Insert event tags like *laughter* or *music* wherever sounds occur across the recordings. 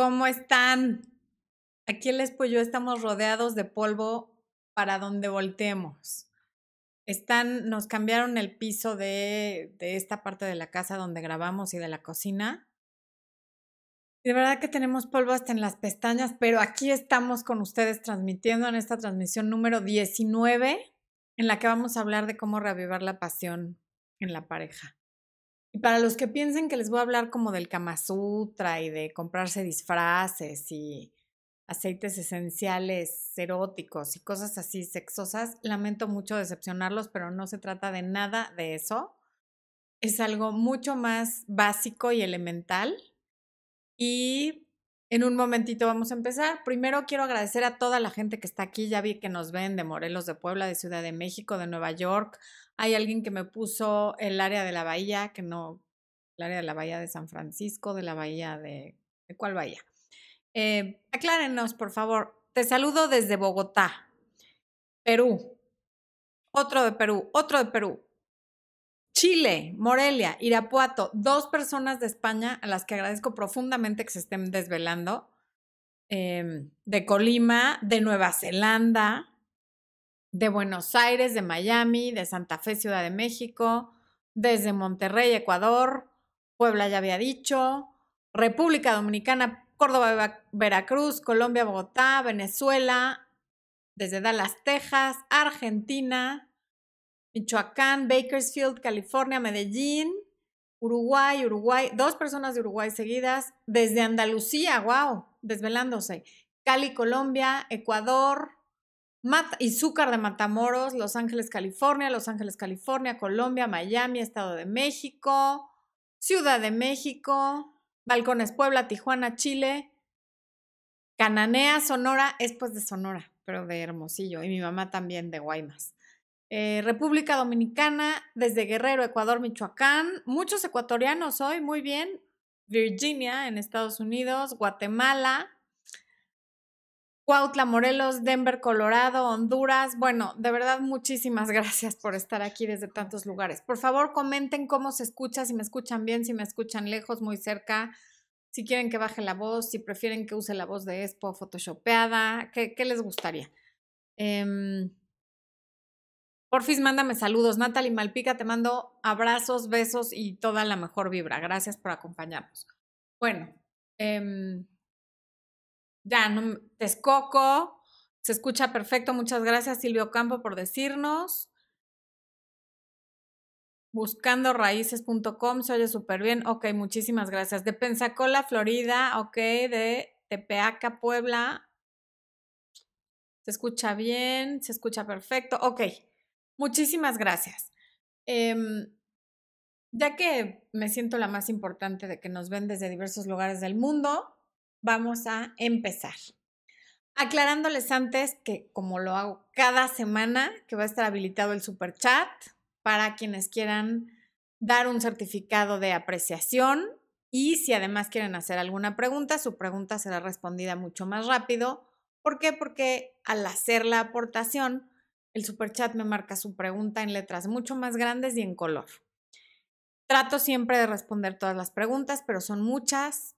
¿cómo están? Aquí en Les Pollo estamos rodeados de polvo para donde volteemos. Están, nos cambiaron el piso de, de esta parte de la casa donde grabamos y de la cocina. De verdad que tenemos polvo hasta en las pestañas, pero aquí estamos con ustedes transmitiendo en esta transmisión número 19, en la que vamos a hablar de cómo reavivar la pasión en la pareja. Y para los que piensen que les voy a hablar como del Kama Sutra y de comprarse disfraces y aceites esenciales eróticos y cosas así sexosas, lamento mucho decepcionarlos, pero no se trata de nada de eso. Es algo mucho más básico y elemental. Y en un momentito vamos a empezar. Primero quiero agradecer a toda la gente que está aquí. Ya vi que nos ven de Morelos, de Puebla, de Ciudad de México, de Nueva York, hay alguien que me puso el área de la bahía, que no, el área de la bahía de San Francisco, de la bahía de... ¿De cuál bahía? Eh, aclárenos, por favor. Te saludo desde Bogotá, Perú. Otro de Perú, otro de Perú. Chile, Morelia, Irapuato, dos personas de España a las que agradezco profundamente que se estén desvelando. Em, de Colima, de Nueva Zelanda, de Buenos Aires, de Miami, de Santa Fe, Ciudad de México, desde Monterrey, Ecuador, Puebla ya había dicho, República Dominicana, Córdoba, Veracruz, Colombia, Bogotá, Venezuela, desde Dallas, Texas, Argentina, Michoacán, Bakersfield, California, Medellín, Uruguay, Uruguay, dos personas de Uruguay seguidas, desde Andalucía, wow, desvelándose, Cali, Colombia, Ecuador, Izúcar de Matamoros, Los Ángeles, California, Los Ángeles, California, Colombia, Miami, Estado de México, Ciudad de México, Balcones, Puebla, Tijuana, Chile, Cananea, Sonora, es pues de Sonora, pero de Hermosillo, y mi mamá también de Guaymas. Eh, República Dominicana, desde Guerrero, Ecuador, Michoacán, muchos ecuatorianos hoy, muy bien. Virginia, en Estados Unidos, Guatemala, Cuautla, Morelos, Denver, Colorado, Honduras. Bueno, de verdad, muchísimas *laughs* gracias por estar aquí desde tantos lugares. Por favor, comenten cómo se escucha, si me escuchan bien, si me escuchan lejos, muy cerca, si quieren que baje la voz, si prefieren que use la voz de Expo photoshopeada, ¿qué, les gustaría? Eh, porfis, mándame saludos. Natalie Malpica, te mando abrazos, besos y toda la mejor vibra. Gracias por acompañarnos. Bueno, eh, ya, no, Texcoco, se escucha perfecto. Muchas gracias, Silvio Campo, por decirnos. Buscando raíces.com, se oye súper bien. Ok, muchísimas gracias. De Pensacola, Florida, ok. De Tepeaca, Puebla. Se escucha bien, se escucha perfecto. Ok, muchísimas gracias. Eh, ya que me siento la más importante de que nos ven desde diversos lugares del mundo, vamos a empezar. Aclarándoles antes que, como lo hago cada semana, que va a estar habilitado el super chat para quienes quieran dar un certificado de apreciación y si además quieren hacer alguna pregunta, su pregunta será respondida mucho más rápido. ¿Por qué? Porque al hacer la aportación, el super chat me marca su pregunta en letras mucho más grandes y en color. Trato siempre de responder todas las preguntas, pero son muchas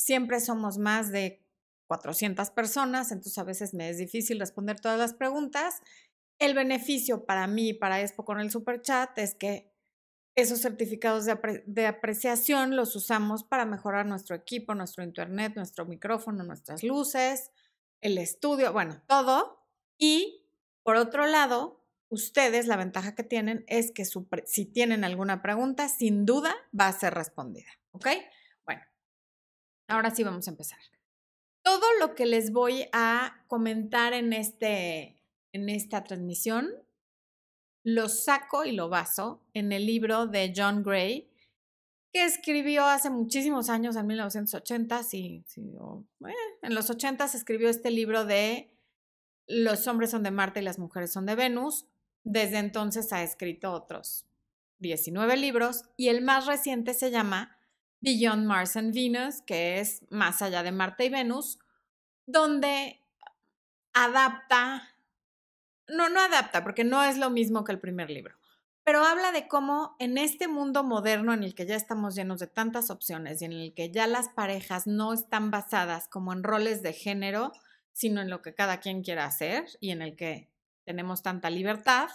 siempre somos más de 400 personas, entonces a veces me es difícil responder todas las preguntas. El beneficio para mí para Expo con el Super Chat es que esos certificados de, de, apreciación los usamos para mejorar nuestro equipo, nuestro internet, nuestro micrófono, nuestras luces, el estudio, bueno, todo. Y por otro lado, ustedes la ventaja que tienen es que si tienen alguna pregunta, sin duda va a ser respondida, ¿ok? Ahora sí vamos a empezar. Todo lo que les voy a comentar en, este, en esta transmisión lo saco y lo baso en el libro de John Gray, que escribió hace muchísimos años, en 1980, sí, sí eh, en los 80 escribió este libro de Los hombres son de Marte y las mujeres son de Venus. Desde entonces ha escrito otros 19 libros y el más reciente se llama Beyond Mars and Venus, que es Más allá de Marte y Venus, donde adapta, no, no adapta, porque no es lo mismo que el primer libro, pero habla de cómo en este mundo moderno en el que ya estamos llenos de tantas opciones y en el que ya las parejas no están basadas como en roles de género, sino en lo que cada quien quiera hacer y en el que tenemos tanta libertad,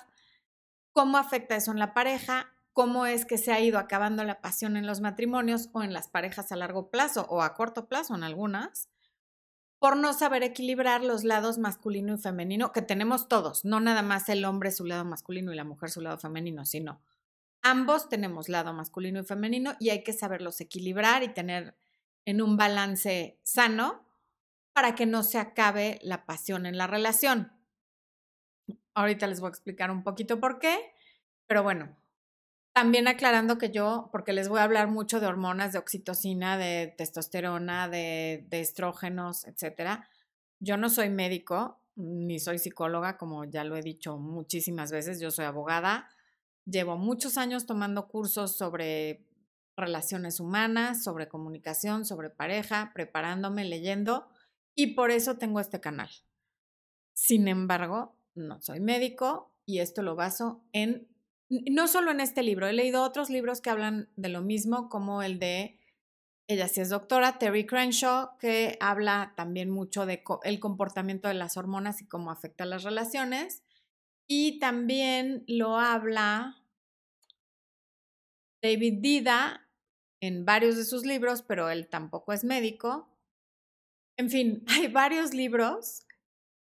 cómo afecta eso en la pareja, cómo es que se ha ido acabando la pasión en los matrimonios o en las parejas a largo plazo o a corto plazo en algunas, por no saber equilibrar los lados masculino y femenino que tenemos todos, no nada más el hombre su lado masculino y la mujer su lado femenino, sino ambos tenemos lado masculino y femenino y hay que saberlos equilibrar y tener en un balance sano para que no se acabe la pasión en la relación. Ahorita les voy a explicar un poquito por qué, pero bueno, también aclarando que yo, porque les voy a hablar mucho de hormonas, de oxitocina, de testosterona, de, estrógenos, etcétera. Yo no soy médico ni soy psicóloga, como ya lo he dicho muchísimas veces. Yo soy abogada. Llevo muchos años tomando cursos sobre relaciones humanas, sobre comunicación, sobre pareja, preparándome, leyendo, y por eso tengo este canal. Sin embargo, no soy médico y esto lo baso en no solo en este libro, he leído otros libros que hablan de lo mismo, como el de, ella sí es doctora, Terry Crenshaw, que habla también mucho de el comportamiento de las hormonas y cómo afecta las relaciones. Y también lo habla David Dida en varios de sus libros, pero él tampoco es médico. En fin, *laughs* hay varios libros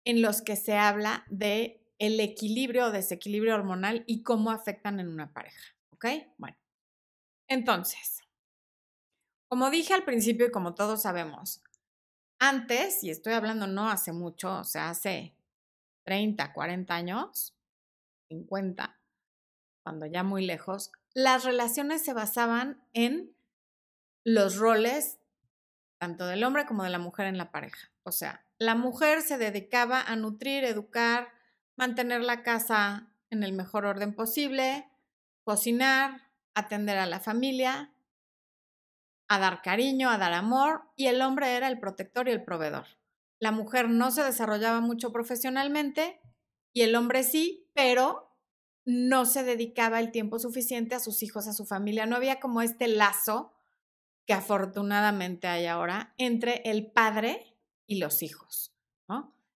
en los que se habla de el equilibrio o desequilibrio hormonal y cómo afectan en una pareja. ¿Ok? Bueno, entonces, como dije al principio y como todos sabemos, antes, y estoy hablando no hace mucho, o sea, hace 30, 40 años, 50, cuando ya muy lejos, las relaciones se basaban en los roles tanto del hombre como de la mujer en la pareja. O sea, la mujer se dedicaba a nutrir, educar, mantener la casa en el mejor orden posible, cocinar, atender a la familia, a dar cariño, a dar amor, y el hombre era el protector y el proveedor. La mujer no se desarrollaba mucho profesionalmente y el hombre sí, pero no se dedicaba el tiempo suficiente a sus hijos, a su familia. No había como este lazo que afortunadamente hay ahora entre el padre y los hijos.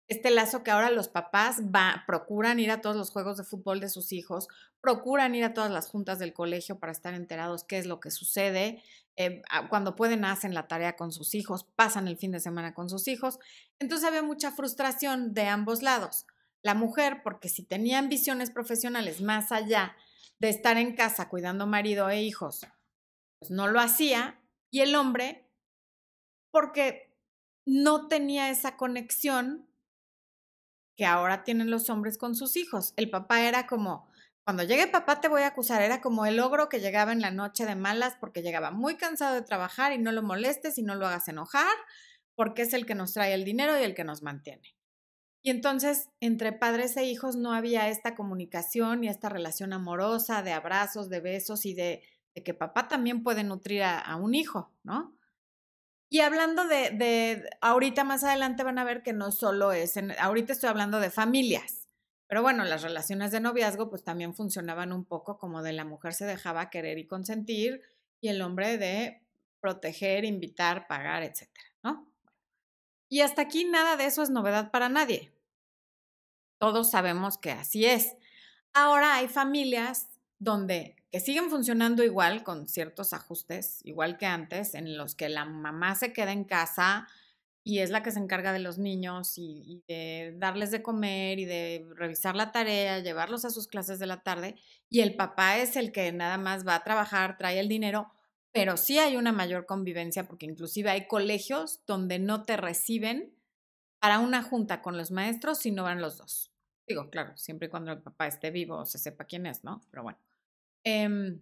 Este lazo que ahora los papás va, procuran ir a todos los juegos de fútbol de sus hijos, procuran ir a todas las juntas del colegio para estar enterados qué es lo que sucede. Eh, cuando pueden hacen la tarea con sus hijos, pasan el fin de semana con sus hijos. Entonces había mucha frustración de ambos lados. La mujer, porque si tenía ambiciones profesionales más allá de estar en casa cuidando marido e hijos, pues no lo hacía. Y el hombre, porque no tenía esa conexión que ahora tienen los hombres con sus hijos. El papá era como, cuando llegue papá te voy a acusar, era como el ogro que llegaba en la noche de malas porque llegaba muy cansado de trabajar y no lo molestes y no lo hagas enojar, porque es el que nos trae el dinero y el que nos mantiene. Y entonces, entre padres e hijos no había esta comunicación y esta relación amorosa de abrazos, de besos y de, que papá también puede nutrir a un hijo, ¿no? Y hablando de, ahorita más adelante van a ver que no solo es, en, ahorita estoy hablando de familias, pero bueno, las relaciones de noviazgo pues también funcionaban un poco como de la mujer se dejaba querer y consentir y el hombre de proteger, invitar, pagar, etcétera, ¿no? Y hasta aquí nada de eso es novedad para nadie. Todos sabemos que así es. Ahora hay familias donde que siguen funcionando igual con ciertos ajustes, igual que antes, en los que la mamá se queda en casa y es la que se encarga de los niños y, de darles de comer y de revisar la tarea, llevarlos a sus clases de la tarde, y el papá es el que nada más va a trabajar, trae el dinero, pero sí hay una mayor convivencia porque inclusive hay colegios donde no te reciben para una junta con los maestros si no van los dos. Digo, claro, siempre y cuando el papá esté vivo se sepa quién es, ¿no? Pero bueno. Em,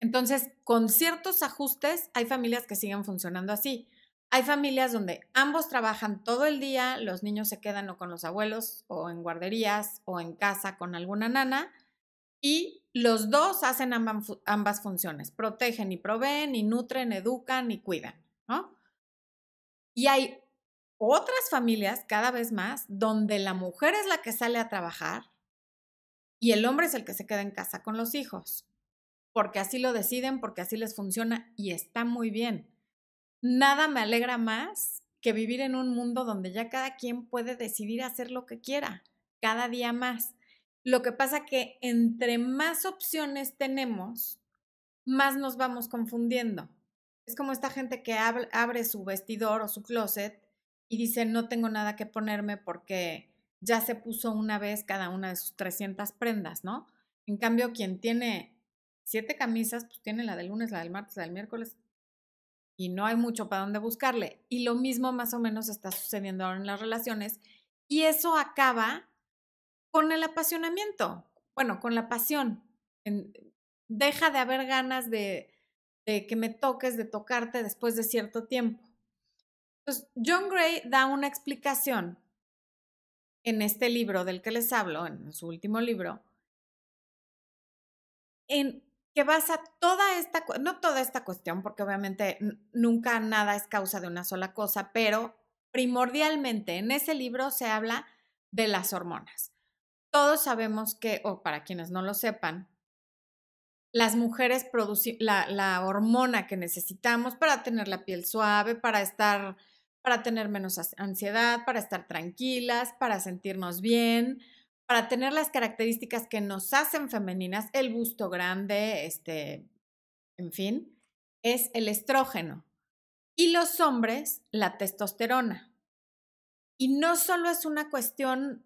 entonces, con ciertos ajustes, hay familias que siguen funcionando así. Hay familias donde ambos trabajan todo el día, los niños se quedan o con los abuelos o en guarderías o en casa con alguna nana y los dos hacen ambas, funciones, protegen y proveen y nutren, educan y cuidan. Y hay otras familias cada vez más donde la mujer es la que sale a trabajar y el hombre es el que se queda en casa con los hijos, porque así lo deciden, porque así les funciona y está muy bien. Nada me alegra más que vivir en un mundo donde ya cada quien puede decidir hacer lo que quiera, cada día más. Lo que pasa que entre más opciones tenemos, más nos vamos confundiendo. Es como esta gente que abre, su vestidor o su closet y dice, no tengo nada que ponerme porque ya se puso una vez cada una de sus 300 prendas, ¿no? En cambio, quien tiene siete camisas, pues tiene la del lunes, la del martes, la del miércoles, y no hay mucho para dónde buscarle. Y lo mismo más o menos está sucediendo ahora en las relaciones, y eso acaba con el apasionamiento, bueno, con la pasión. deja de haber ganas de, de que me toques, de tocarte después de cierto tiempo. Entonces, John Gray da una explicación en este libro del que les hablo, en su último libro, en que basa toda esta, no toda esta cuestión, porque obviamente nunca nada es causa de una sola cosa, pero primordialmente en ese libro se habla de las hormonas. Todos sabemos que, o para quienes no lo sepan, las mujeres producen la, la, hormona que necesitamos para tener la piel suave, para estar, para tener menos ansiedad, para estar tranquilas, para sentirnos bien, para tener las características que nos hacen femeninas, el busto grande, este, en fin, es el estrógeno. Y los hombres, la testosterona. Y no solo es una cuestión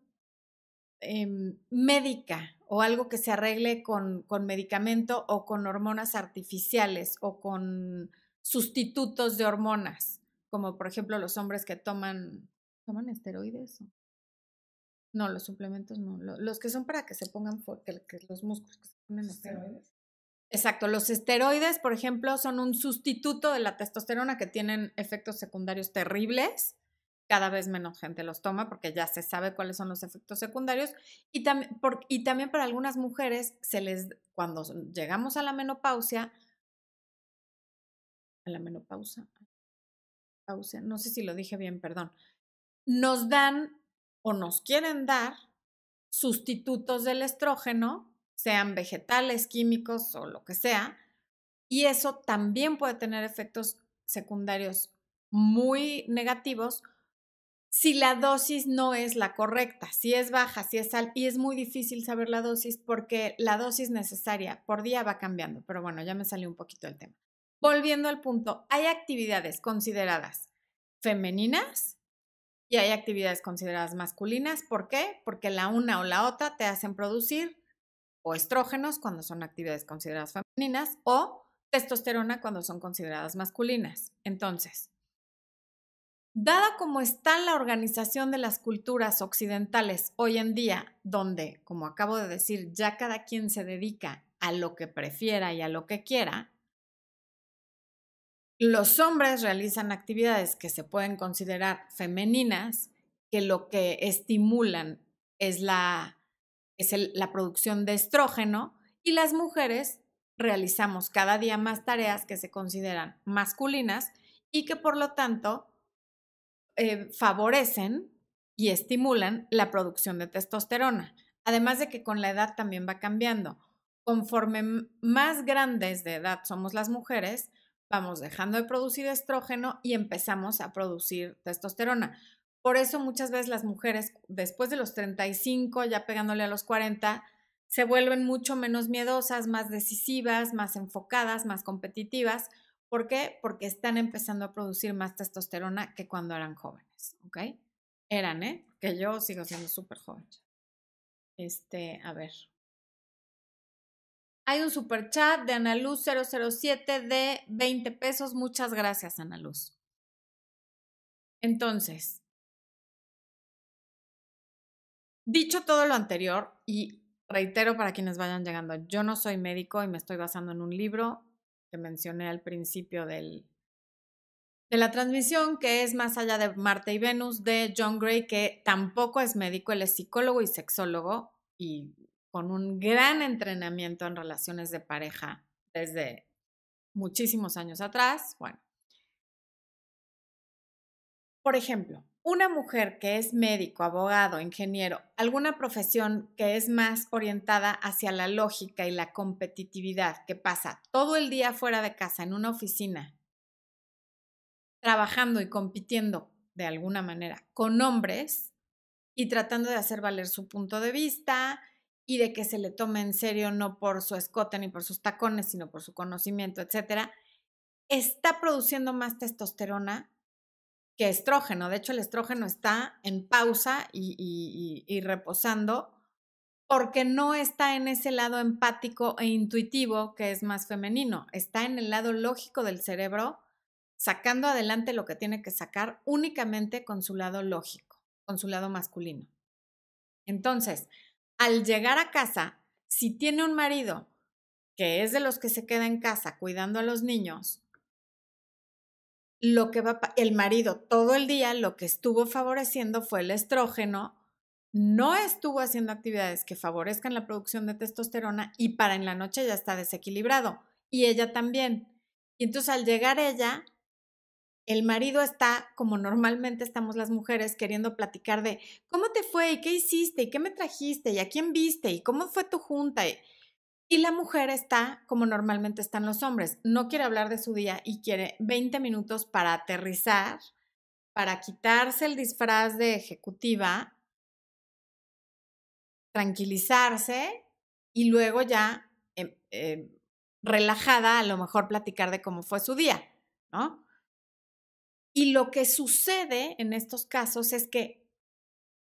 Em, médica o algo que se arregle con, con medicamento o con hormonas artificiales o con sustitutos de hormonas, como por ejemplo los hombres que toman, ¿toman esteroides? No, los suplementos no, los que son para que se pongan fuertes, los músculos que se ponen esteroides. Exacto, los esteroides, por ejemplo, son un sustituto de la testosterona que tienen efectos secundarios terribles cada vez menos gente los toma porque ya se sabe cuáles son los efectos secundarios y, también y también para algunas mujeres se les cuando llegamos a la menopausia a la menopausa no sé si lo dije bien, perdón. Nos dan o nos quieren dar sustitutos del estrógeno, sean vegetales, químicos o lo que sea, y eso también puede tener efectos secundarios muy negativos si la dosis no es la correcta, si es baja, si es alta, y es muy difícil saber la dosis porque la dosis necesaria por día va cambiando, pero bueno, ya me salió un poquito el tema. Volviendo al punto, hay actividades consideradas femeninas y hay actividades consideradas masculinas. ¿Por qué? Porque la una o la otra te hacen producir o estrógenos cuando son actividades consideradas femeninas o testosterona cuando son consideradas masculinas. Entonces, Dada como está la organización de las culturas occidentales hoy en día, donde, como acabo de decir, ya cada quien se dedica a lo que prefiera y a lo que quiera, los hombres realizan actividades que se pueden considerar femeninas, que lo que estimulan es la, es la producción de estrógeno, y las mujeres realizamos cada día más tareas que se consideran masculinas y que por lo tanto eh, favorecen y estimulan la producción de testosterona. Además de que con la edad también va cambiando. Conforme más grandes de edad somos las mujeres, vamos dejando de producir estrógeno y empezamos a producir testosterona. Por eso muchas veces las mujeres después de los 35, ya pegándole a los 40, se vuelven mucho menos miedosas, más decisivas, más enfocadas, más competitivas, ¿Por qué? Porque están empezando a producir más testosterona que cuando eran jóvenes, ¿ok? Eran, ¿eh? Que yo sigo siendo súper joven. Este, a ver. Hay un super chat de Analuz 007 de 20 pesos. Muchas gracias, Analuz. Entonces, dicho todo lo anterior, y reitero para quienes vayan llegando, yo no soy médico y me estoy basando en un libro que mencioné al principio del, de la transmisión, que es Más allá de Marte y Venus, de John Gray, que tampoco es médico, él es psicólogo y sexólogo y con un gran entrenamiento en relaciones de pareja desde muchísimos años atrás. Bueno, por ejemplo, una mujer que es médico, abogado, ingeniero, alguna profesión que es más orientada hacia la lógica y la competitividad, que pasa todo el día fuera de casa en una oficina, trabajando y compitiendo de alguna manera con hombres y tratando de hacer valer su punto de vista y de que se le tome en serio no por su escote ni por sus tacones, sino por su conocimiento, etcétera, está produciendo más testosterona que estrógeno. De hecho, el estrógeno está en pausa y, reposando porque no está en ese lado empático e intuitivo que es más femenino, está en el lado lógico del cerebro, sacando adelante lo que tiene que sacar únicamente con su lado lógico, con su lado masculino. Entonces, al llegar a casa, si tiene un marido que es de los que se queda en casa cuidando a los niños, lo que va el marido todo el día lo que estuvo favoreciendo fue el estrógeno, no estuvo haciendo actividades que favorezcan la producción de testosterona y para en la noche ya está desequilibrado y ella también. Y entonces al llegar ella, el marido está como normalmente estamos las mujeres queriendo platicar de cómo te fue y qué hiciste y qué me trajiste y a quién viste y cómo fue tu junta. Y la mujer está como normalmente están los hombres, no quiere hablar de su día y quiere 20 minutos para aterrizar, para quitarse el disfraz de ejecutiva, tranquilizarse y luego ya em, em, relajada a lo mejor platicar de cómo fue su día, ¿no? Y lo que sucede en estos casos es que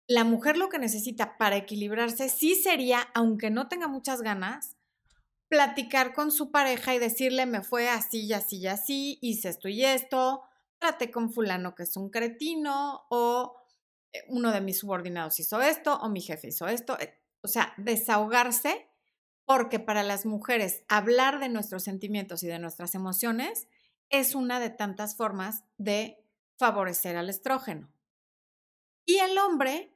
la mujer lo que necesita para equilibrarse sí sería, aunque no tenga muchas ganas, platicar con su pareja y decirle, me fue así y así y así, hice esto y esto, traté con fulano que es un cretino, o eh, uno de mis subordinados hizo esto, o mi jefe hizo esto. Eh, o sea, desahogarse, porque para las mujeres hablar de nuestros sentimientos y de nuestras emociones es una de tantas formas de favorecer al estrógeno. Y el hombre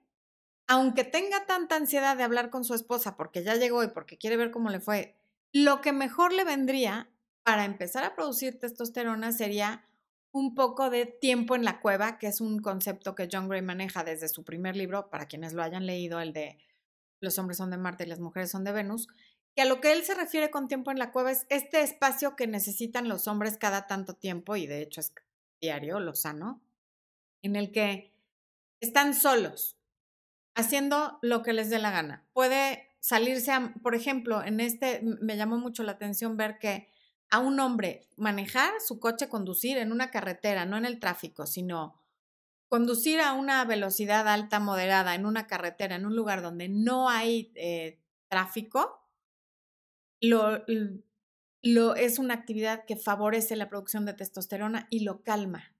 aunque tenga tanta ansiedad de hablar con su esposa porque ya llegó y porque quiere ver cómo le fue, lo que mejor le vendría para empezar a producir testosterona sería un poco de tiempo en la cueva, que es un concepto que John Gray maneja desde su primer libro, para quienes lo hayan leído, el de Los hombres son de Marte y las mujeres son de Venus, que a lo que él se refiere con tiempo en la cueva es este espacio que necesitan los hombres cada tanto tiempo, y de hecho es diario, lo sano, en el que están solos, haciendo lo que les dé la gana. Puede salirse, a, por ejemplo, en este me llamó mucho la atención ver que a un hombre manejar su coche, conducir en una carretera, no en el tráfico, sino conducir a una velocidad alta, moderada, en una carretera, en un lugar donde no hay eh, tráfico, lo, es una actividad que favorece la producción de testosterona y lo calma,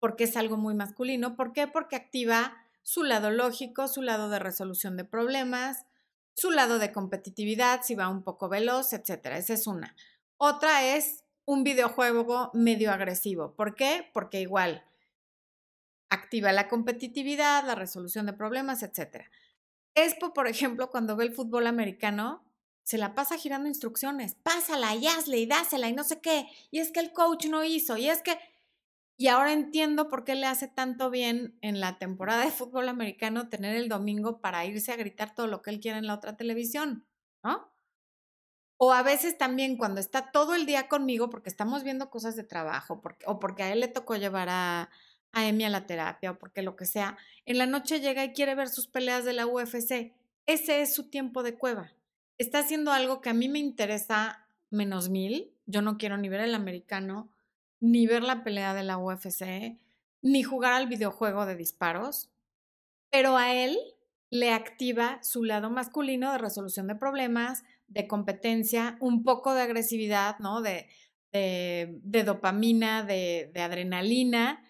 porque es algo muy masculino. ¿Por qué? Porque activa su lado lógico, su lado de resolución de problemas, su lado de competitividad, si va un poco veloz, etcétera. Esa es una. Otra es un videojuego medio agresivo. ¿Por qué? Porque igual activa la competitividad, la resolución de problemas, etcétera. Espo, por ejemplo, cuando ve el fútbol americano, se la pasa girando instrucciones. Pásala y hazle y dásela y no sé qué. Y es que el coach no hizo. Y es que y ahora entiendo por qué le hace tanto bien en la temporada de fútbol americano tener el domingo para irse a gritar todo lo que él quiera en la otra televisión, ¿no? O a veces también cuando está todo el día conmigo porque estamos viendo cosas de trabajo o porque a él le tocó llevar a, a Emi a la terapia o porque lo que sea, en la noche llega y quiere ver sus peleas de la UFC. Ese es su tiempo de cueva. Está haciendo algo que a mí me interesa menos mil. Yo no quiero ni ver el americano, ni ver la pelea de la UFC, ni jugar al videojuego de disparos, pero a él le activa su lado masculino de resolución de problemas, de competencia, un poco de agresividad, ¿no? De, dopamina, de, adrenalina,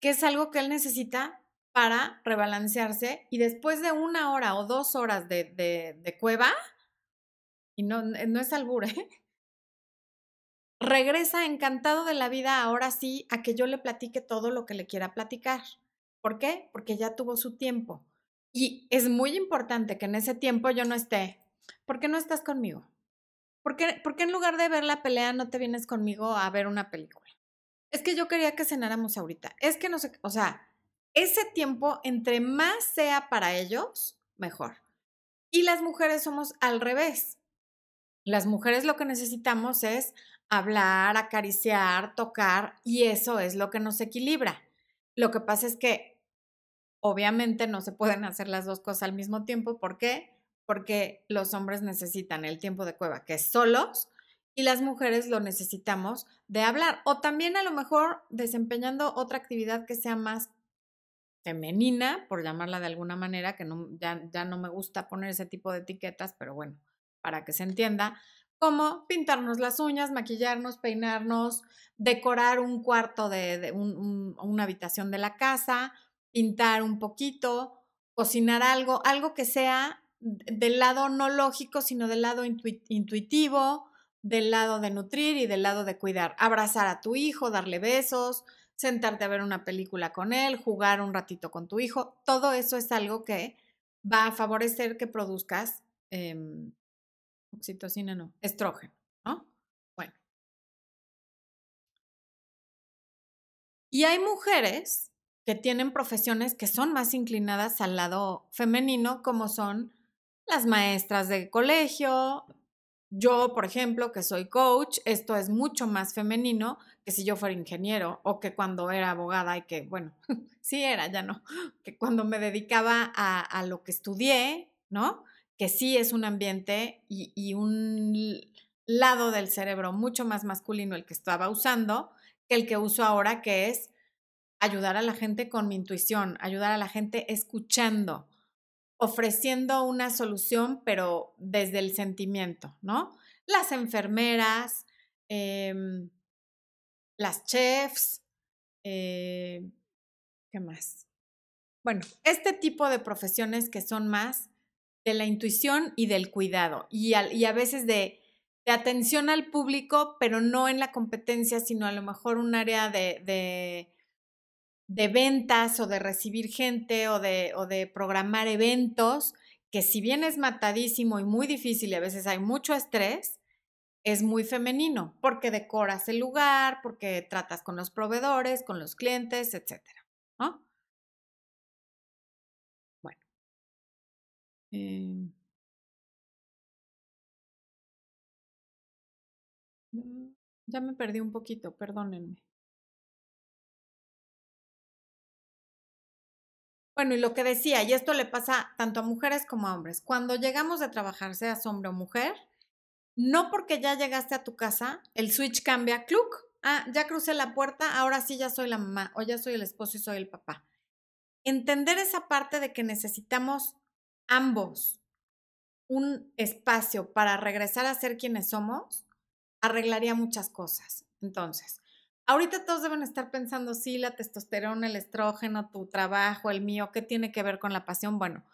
que es algo que él necesita para rebalancearse y después de una hora o dos horas de cueva, y no, no es albur, ¿eh? regresa encantado de la vida ahora sí a que yo le platique todo lo que le quiera platicar. ¿Por qué? Porque ya tuvo su tiempo. Y es muy importante que en ese tiempo yo no esté. ¿Por qué no estás conmigo? ¿Por qué, ¿Por qué en lugar de ver la pelea no te vienes conmigo a ver una película? Es que yo quería que cenáramos ahorita. Es que no sé, o sea, ese tiempo, entre más sea para ellos, mejor. Y las mujeres somos al revés. Las mujeres lo que necesitamos es hablar, acariciar, tocar, y eso es lo que nos equilibra. Lo que pasa es que obviamente no se pueden hacer las dos cosas al mismo tiempo. ¿Por qué? Porque los hombres necesitan el tiempo de cueva, que es solos, y las mujeres lo necesitamos de hablar. O también a lo mejor desempeñando otra actividad que sea más femenina, por llamarla de alguna manera, que no, ya, ya no me gusta poner ese tipo de etiquetas, pero bueno, para que se entienda, como pintarnos las uñas, maquillarnos, peinarnos, decorar un cuarto de, una habitación de la casa, pintar un poquito, cocinar algo, algo que sea del lado no lógico, sino del lado intuitivo, del lado de nutrir y del lado de cuidar. Abrazar a tu hijo, darle besos, sentarte a ver una película con él, jugar un ratito con tu hijo. Todo eso es algo que va a favorecer que produzcas em, oxitocina, no, estrógeno, ¿no? Bueno. Y hay mujeres que tienen profesiones que son más inclinadas al lado femenino, como son las maestras de colegio, yo, por ejemplo, que soy coach, esto es mucho más femenino que si yo fuera ingeniero o que cuando era abogada y que, bueno, *laughs* sí era, ya no, que cuando me dedicaba a, lo que estudié, ¿no? Que sí es un ambiente y, un lado del cerebro mucho más masculino el que estaba usando que el que uso ahora, que es ayudar a la gente con mi intuición, ayudar a la gente escuchando, ofreciendo una solución, pero desde el sentimiento, ¿no? Las enfermeras, em, las chefs, eh, ¿qué más? Bueno, este tipo de profesiones que son más de la intuición y del cuidado y, a veces de, atención al público, pero no en la competencia, sino a lo mejor un área de de ventas o de recibir gente o de, o de programar eventos, que si bien es matadísimo y muy difícil y a veces hay mucho estrés, es muy femenino, porque decoras el lugar, porque tratas con los proveedores, con los clientes, etc. ¿no? Em. Mm, ya me perdí un poquito, perdónenme. Bueno, y lo que decía, y esto le pasa tanto a mujeres como a hombres, cuando llegamos de trabajar, seas hombre o mujer, no porque ya llegaste a tu casa, el switch cambia, cluck, ah, ya crucé la puerta, ahora sí ya soy la mamá o ya soy el esposo y soy el papá. Entender esa parte de que necesitamos ambos un espacio para regresar a ser quienes somos, arreglaría muchas cosas. Entonces, Ahorita todos deben estar pensando, sí, la testosterona, el estrógeno, tu trabajo, el mío, ¿qué tiene que ver con la pasión? Bueno,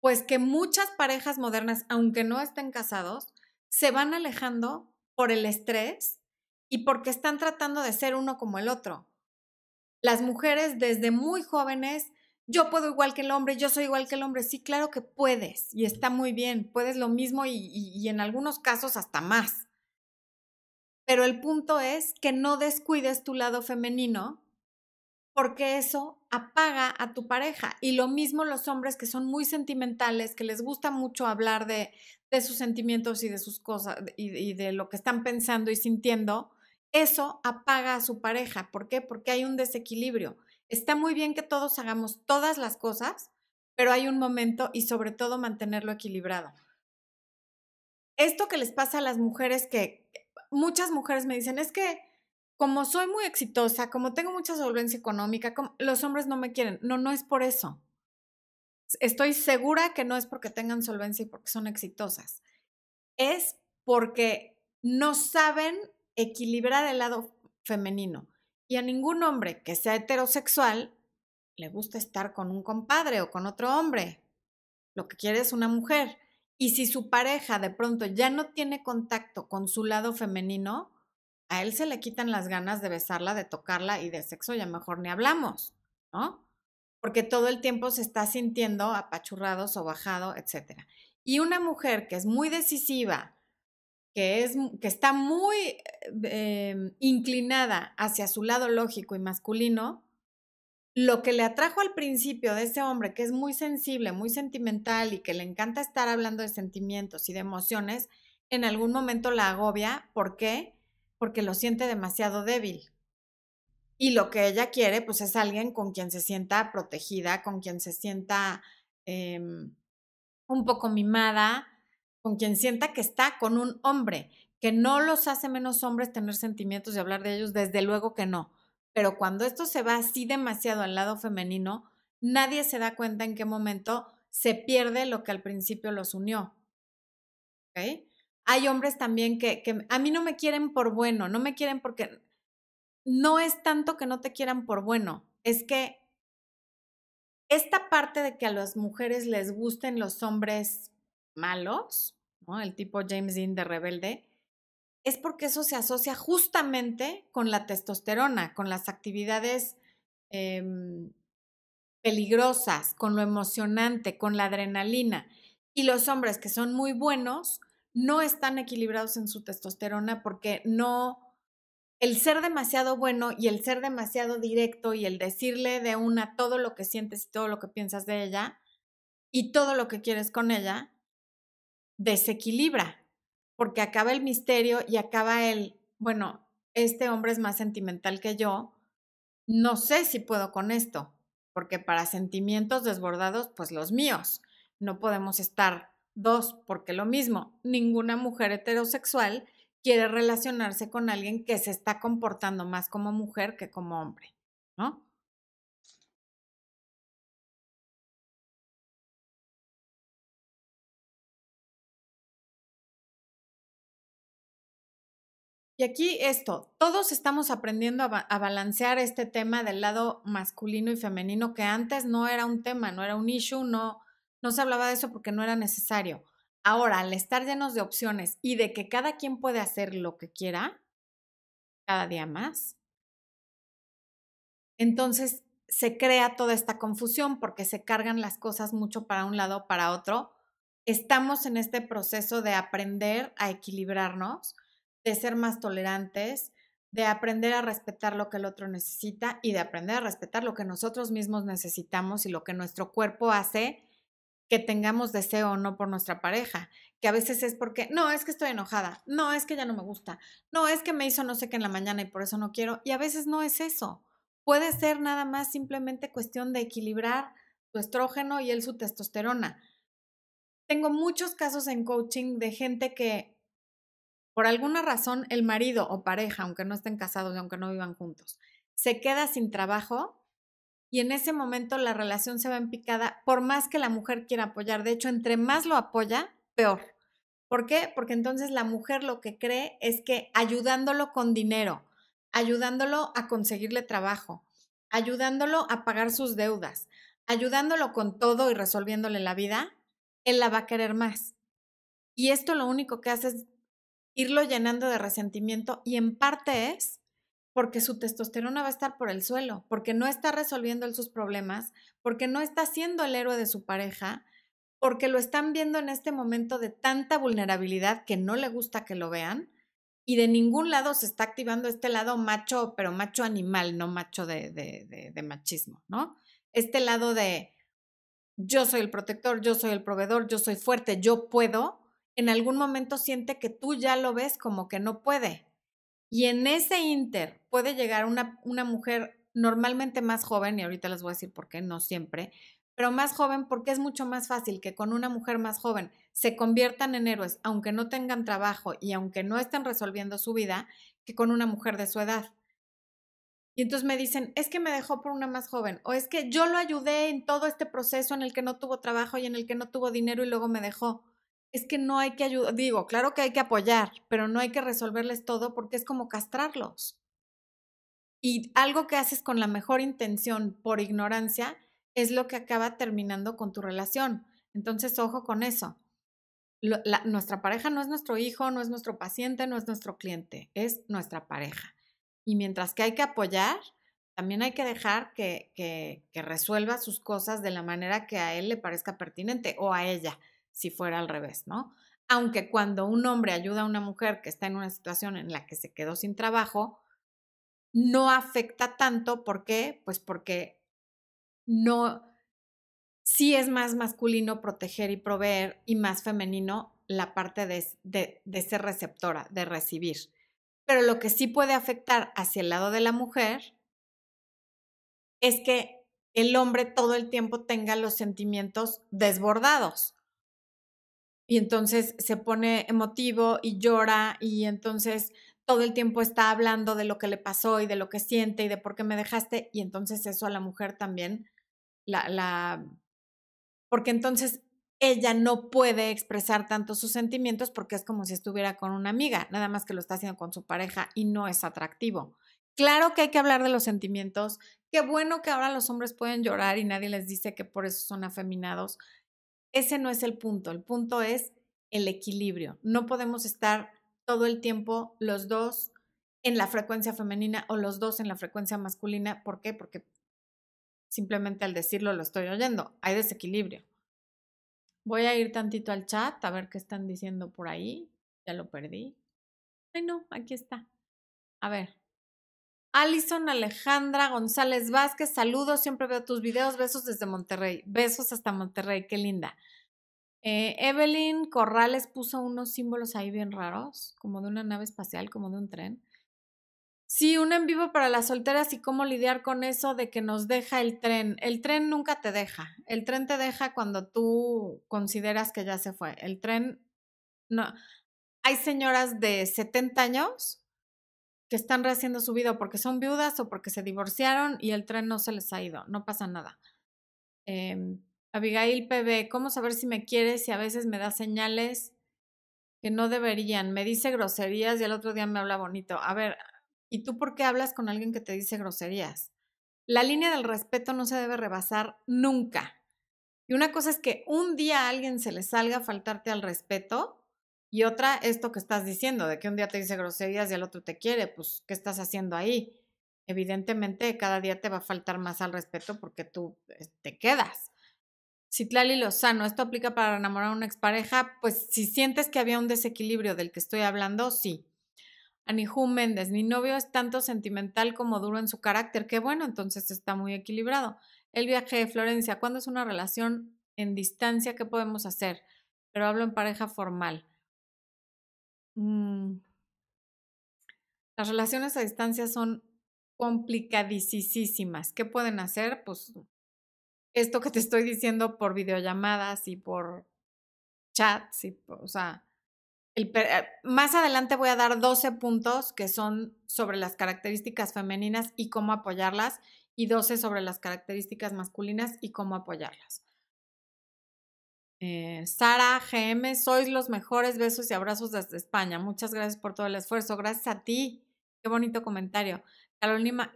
pues que muchas parejas modernas, aunque no estén casados, se van alejando por el estrés y porque están tratando de ser uno como el otro. Las mujeres desde muy jóvenes, yo puedo igual que el hombre, yo soy igual que el hombre. Sí, claro que puedes y está muy bien, puedes lo mismo y, y en algunos casos hasta más. Pero el punto es que no descuides tu lado femenino porque eso apaga a tu pareja. Y lo mismo los hombres que son muy sentimentales, que les gusta mucho hablar de, sus sentimientos y de sus cosas y, de lo que están pensando y sintiendo, eso apaga a su pareja. ¿Por qué? Porque hay un desequilibrio. Está muy bien que todos hagamos todas las cosas, pero hay un momento y sobre todo mantenerlo equilibrado. Esto que les pasa a las mujeres que muchas mujeres me dicen, es que como soy muy exitosa, como tengo mucha solvencia económica, los hombres no me quieren. No, no es por eso. Estoy segura que no es porque tengan solvencia y porque son exitosas. Es porque no saben equilibrar el lado femenino. Y a ningún hombre que sea heterosexual le gusta estar con un compadre o con otro hombre. Lo que quiere es una mujer. Y si su pareja de pronto ya no tiene contacto con su lado femenino, a él se le quitan las ganas de besarla, de tocarla y de sexo ya mejor ni hablamos, ¿no? Porque todo el tiempo se está sintiendo apachurrado, sobajado, etc. Y una mujer que es muy decisiva, que, es, que está muy em, inclinada hacia su lado lógico y masculino, lo que le atrajo al principio de ese hombre, que es muy sensible, muy sentimental y que le encanta estar hablando de sentimientos y de emociones, en algún momento la agobia. ¿Por qué? Porque lo siente demasiado débil. Y lo que ella quiere, pues es alguien con quien se sienta protegida, con quien se sienta em, un poco mimada, con quien sienta que está con un hombre, que no los hace menos hombres tener sentimientos y hablar de ellos, desde luego que no. Pero cuando esto se va así demasiado al lado femenino, nadie se da cuenta en qué momento se pierde lo que al principio los unió. Hay hombres también que, que a mí no me quieren por bueno, no me quieren porque no es tanto que no te quieran por bueno, es que esta parte de que a las mujeres les gusten los hombres malos, ¿no? El tipo James Dean de rebelde, es porque eso se asocia justamente con la testosterona, con las actividades em, peligrosas, con lo emocionante, con la adrenalina. Y los hombres que son muy buenos no están equilibrados en su testosterona porque no el ser demasiado bueno y el ser demasiado directo y el decirle de una todo lo que sientes y todo lo que piensas de ella y todo lo que quieres con ella, desequilibra, porque acaba el misterio y acaba el, bueno, este hombre es más sentimental que yo, no sé si puedo con esto, porque para sentimientos desbordados, pues los míos, no podemos estar dos, porque lo mismo, ninguna mujer heterosexual quiere relacionarse con alguien que se está comportando más como mujer que como hombre, ¿no? Y aquí esto, todos estamos aprendiendo a, balancear este tema del lado masculino y femenino que antes no era un tema, no era un issue, no, no se hablaba de eso porque no era necesario. Ahora, al estar llenos de opciones y de que cada quien puede hacer lo que quiera, cada día más, entonces se crea toda esta confusión porque se cargan las cosas mucho para un lado para otro. Estamos en este proceso de aprender a equilibrarnos, de ser más tolerantes, de aprender a respetar lo que el otro necesita y de aprender a respetar lo que nosotros mismos necesitamos y lo que nuestro cuerpo hace que tengamos deseo o no por nuestra pareja, que a veces es porque, no, es que estoy enojada, no, es que ya no me gusta, no, es que me hizo no sé qué en la mañana y por eso no quiero, y a veces no es eso. Puede ser nada más simplemente cuestión de equilibrar tu estrógeno y él su testosterona. Tengo muchos casos en coaching de gente que por alguna razón el marido o pareja, aunque no estén casados y aunque no vivan juntos, se queda sin trabajo y en ese momento la relación se va en picada por más que la mujer quiera apoyar. De hecho, entre más lo apoya, peor. ¿Por qué? Porque entonces la mujer lo que cree es que ayudándolo con dinero, ayudándolo a conseguirle trabajo, ayudándolo a pagar sus deudas, ayudándolo con todo y resolviéndole la vida, él la va a querer más. Y esto lo único que hace es irlo llenando de resentimiento y en parte es porque su testosterona va a estar por el suelo, porque no está resolviendo sus problemas, porque no está siendo el héroe de su pareja, porque lo están viendo en este momento de tanta vulnerabilidad que no le gusta que lo vean y de ningún lado se está activando este lado macho, pero macho animal, no macho de, de machismo, ¿no? Este lado de yo soy el protector, yo soy el proveedor, yo soy fuerte, yo puedo, en algún momento siente que tú ya lo ves como que no puede y en ese inter puede llegar una, una mujer normalmente más joven, y ahorita les voy a decir por qué, no siempre, pero más joven porque es mucho más fácil que con una mujer más joven se conviertan en héroes, aunque no tengan trabajo y aunque no estén resolviendo su vida, que con una mujer de su edad. Y entonces me dicen, es que me dejó por una más joven, o es que yo lo ayudé en todo este proceso en el que no tuvo trabajo y en el que no tuvo dinero y luego me dejó es que no hay que ayudar, digo, claro que hay que apoyar, pero no hay que resolverles todo porque es como castrarlos. Y algo que haces con la mejor intención por ignorancia es lo que acaba terminando con tu relación. Entonces, ojo con eso. nuestra pareja no es nuestro hijo, no es nuestro paciente, no es nuestro cliente, es nuestra pareja. Y mientras que hay que apoyar, también hay que dejar que, que, que resuelva sus cosas de la manera que a él le parezca pertinente o a ella si fuera al revés, ¿no? Aunque cuando un hombre ayuda a una mujer que está en una situación en la que se quedó sin trabajo, no afecta tanto, ¿por qué? Pues porque no, sí es más masculino proteger y proveer y más femenino la parte de, de, de ser receptora, de recibir. Pero lo que sí puede afectar hacia el lado de la mujer es que el hombre todo el tiempo tenga los sentimientos desbordados. Y entonces se pone emotivo y llora y entonces todo el tiempo está hablando de lo que le pasó y de lo que siente y de por qué me dejaste. Y entonces eso a la mujer también la, la porque entonces ella no puede expresar tanto sus sentimientos porque es como si estuviera con una amiga, nada más que lo está haciendo con su pareja y no es atractivo. Claro que hay que hablar de los sentimientos. Qué bueno que ahora los hombres pueden llorar y nadie les dice que por eso son afeminados. Ese no es el punto. El punto es el equilibrio. No podemos estar todo el tiempo los dos en la frecuencia femenina o los dos en la frecuencia masculina. ¿Por qué? Porque simplemente al decirlo lo estoy oyendo. Hay desequilibrio. Voy a ir tantito al chat a ver qué están diciendo por ahí. Ya lo perdí. Ay, no, aquí está. A ver. Alison Alejandra González Vázquez, saludos, siempre veo tus videos, besos desde Monterrey, besos hasta Monterrey, qué linda. Eh, Evelyn Corrales puso unos símbolos ahí bien raros, como de una nave espacial, como de un tren. Sí, un en vivo para las solteras y cómo lidiar con eso de que nos deja el tren. El tren nunca te deja. El tren te deja cuando tú consideras que ya se fue. El tren no. Hay señoras de 70 años que están rehaciendo su vida porque son viudas o porque se divorciaron y el tren no se les ha ido. No pasa nada. Em, Abigail PB, ¿cómo saber si me quieres si a veces me da señales que no deberían? Me dice groserías y el otro día me habla bonito. A ver, ¿Y tú por qué hablas con alguien que te dice groserías? La línea del respeto no se debe rebasar nunca. Y una cosa es que un día a alguien se le salga a faltarte al respeto y otra esto que estás diciendo, de que un día te dice groserías y el otro te quiere, pues ¿qué estás haciendo ahí? Evidentemente cada día te va a faltar más al respeto porque tú eh, te quedas. Citlali Lozano, ¿esto aplica para enamorar a una expareja? Pues si sientes que había un desequilibrio del que estoy hablando, sí. Aniju Méndez, mi novio es tanto sentimental como duro en su carácter. Qué bueno, entonces está muy equilibrado. El viaje de Florencia, ¿cuándo es una relación en distancia? ¿Qué podemos hacer? Pero hablo en pareja formal. Mm. Las relaciones a distancia son complicadísimas. ¿Qué pueden hacer? Pues esto que te estoy diciendo por videollamadas y por chats, o sea, eh, más adelante voy a dar 12 puntos que son sobre las características femeninas y cómo apoyarlas y 12 sobre las características masculinas y cómo apoyarlas. Eh, Sara GM, sois los mejores besos y abrazos desde España. Muchas gracias por todo el esfuerzo. Gracias a ti. Qué bonito comentario. Carolina,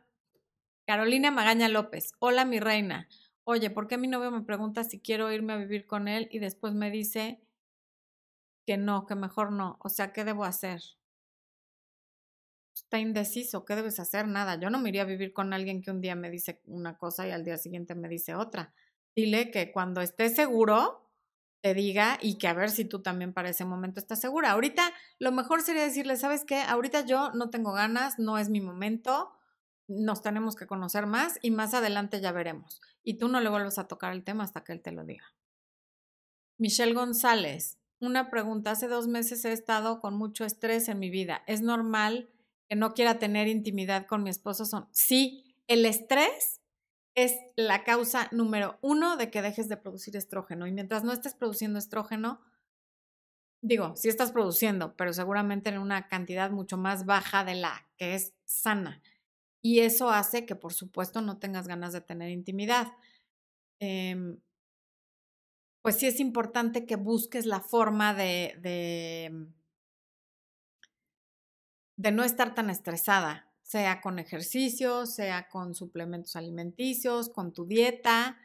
Carolina Magaña López. Hola, mi reina. Oye, ¿por qué mi novio me pregunta si quiero irme a vivir con él y después me dice que no, que mejor no. O sea, ¿qué debo hacer? Está indeciso, ¿qué debes hacer? Nada. Yo no me iría a vivir con alguien que un día me dice una cosa y al día siguiente me dice otra. Dile que cuando esté seguro, te diga y que a ver si tú también para ese momento estás segura. Ahorita lo mejor sería decirle, ¿sabes qué? Ahorita yo no tengo ganas, no es mi momento, nos tenemos que conocer más y más adelante ya veremos. Y tú no le vuelves a tocar el tema hasta que él te lo diga. Michelle González, una pregunta. Hace dos meses he estado con mucho estrés en mi vida. ¿Es normal que no quiera tener intimidad con mi esposo? Son... Sí, el estrés es la causa número uno de que dejes de producir estrógeno. Y mientras no estés produciendo estrógeno, digo, sí estás produciendo, pero seguramente en una cantidad mucho más baja de la que es sana. Y eso hace que, por supuesto, no tengas ganas de tener intimidad. Eh, pues sí es importante que busques la forma de, de, mm, de no estar tan estresada, sea con ejercicio, sea con suplementos alimenticios, con tu dieta,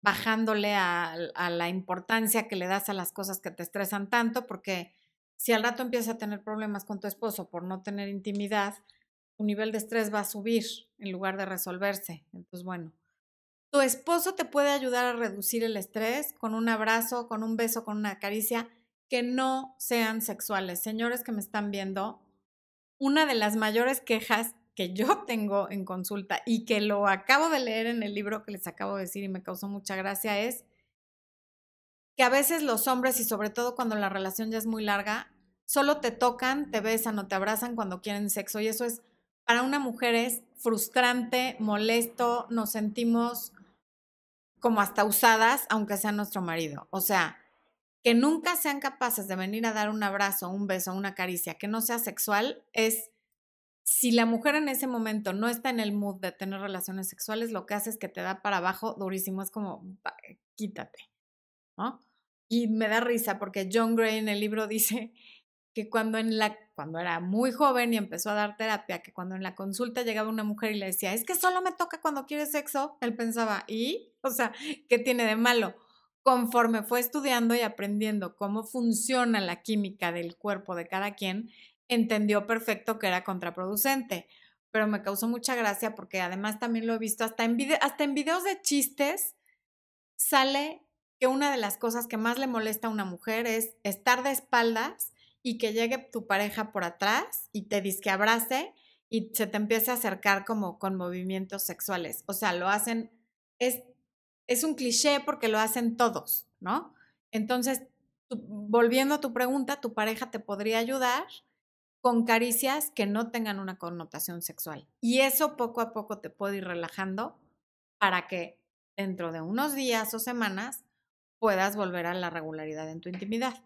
bajándole a, a, la importancia que le das a las cosas que te estresan tanto, porque si al rato empiezas a tener problemas con tu esposo por no tener intimidad, tu nivel de estrés va a subir en lugar de resolverse. Entonces, bueno, tu esposo te puede ayudar a reducir el estrés con un abrazo, con un beso, con una caricia que no sean sexuales. Señores que me están viendo, una de las mayores quejas que yo *laughs* tengo en consulta y que lo acabo de leer en el libro que les acabo de decir y me causó mucha gracia es que a veces los hombres y sobre todo cuando la relación ya es muy larga, solo te tocan, te besan o te abrazan cuando quieren sexo y eso es para una mujer es frustrante, molesto, nos sentimos como hasta usadas, aunque sea nuestro marido. O sea, que nunca sean capaces de venir a dar un abrazo, un beso, una caricia que no sea sexual, es si la mujer en ese momento no está en el mood de tener relaciones sexuales, lo que hace es que te da para abajo durísimo, es como, quítate, ¿no? Y me da risa porque John Gray en el libro *laughs* dice que cuando, en la, cuando era muy joven y empezó a dar terapia, que cuando en la consulta llegaba una mujer y le decía, es que solo me toca cuando quieres sexo, él pensaba, ¿y? O sea, ¿qué tiene de malo? Conforme fue estudiando y aprendiendo cómo funciona la química del cuerpo de cada quien, entendió perfecto que era contraproducente. Pero me causó mucha gracia porque además también lo he visto hasta en, hasta en videos de chistes, sale que una de las cosas que más le molesta a una mujer es estar de espaldas y que llegue tu pareja por atrás y te disque abrace y se te empiece a acercar como con movimientos sexuales. O sea, lo hacen, es, es un cliché porque lo hacen todos, ¿no? Entonces, volviendo a tu pregunta, tu pareja te podría ayudar con caricias que no tengan una connotación sexual. Y eso poco a poco te puede ir relajando para que dentro de unos días o semanas puedas volver a la regularidad en tu intimidad.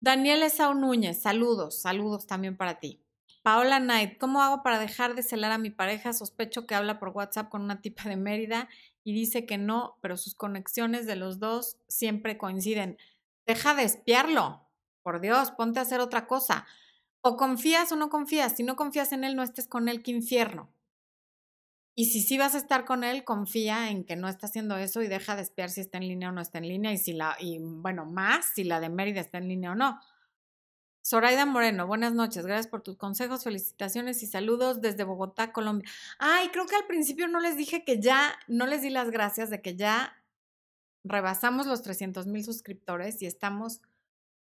Daniel Esau Núñez, saludos, saludos también para ti. Paola Knight, ¿cómo hago para dejar de celar a mi pareja? Sospecho que habla por WhatsApp con una tipa de Mérida y dice que no, pero sus conexiones de los dos siempre coinciden. Deja de espiarlo, por Dios, ponte a hacer otra cosa. O confías o no confías. Si no confías en él, no estés con él, qué infierno. Y si sí vas a estar con él, confía en que no está haciendo eso y deja de espiar si está en línea o no está en línea y si la, y bueno, más si la de Mérida está en línea o no. Zoraida Moreno, buenas noches, gracias por tus consejos, felicitaciones y saludos desde Bogotá, Colombia. Ay, creo que al principio no les dije que ya, no les di las gracias de que ya rebasamos los 300 mil suscriptores y estamos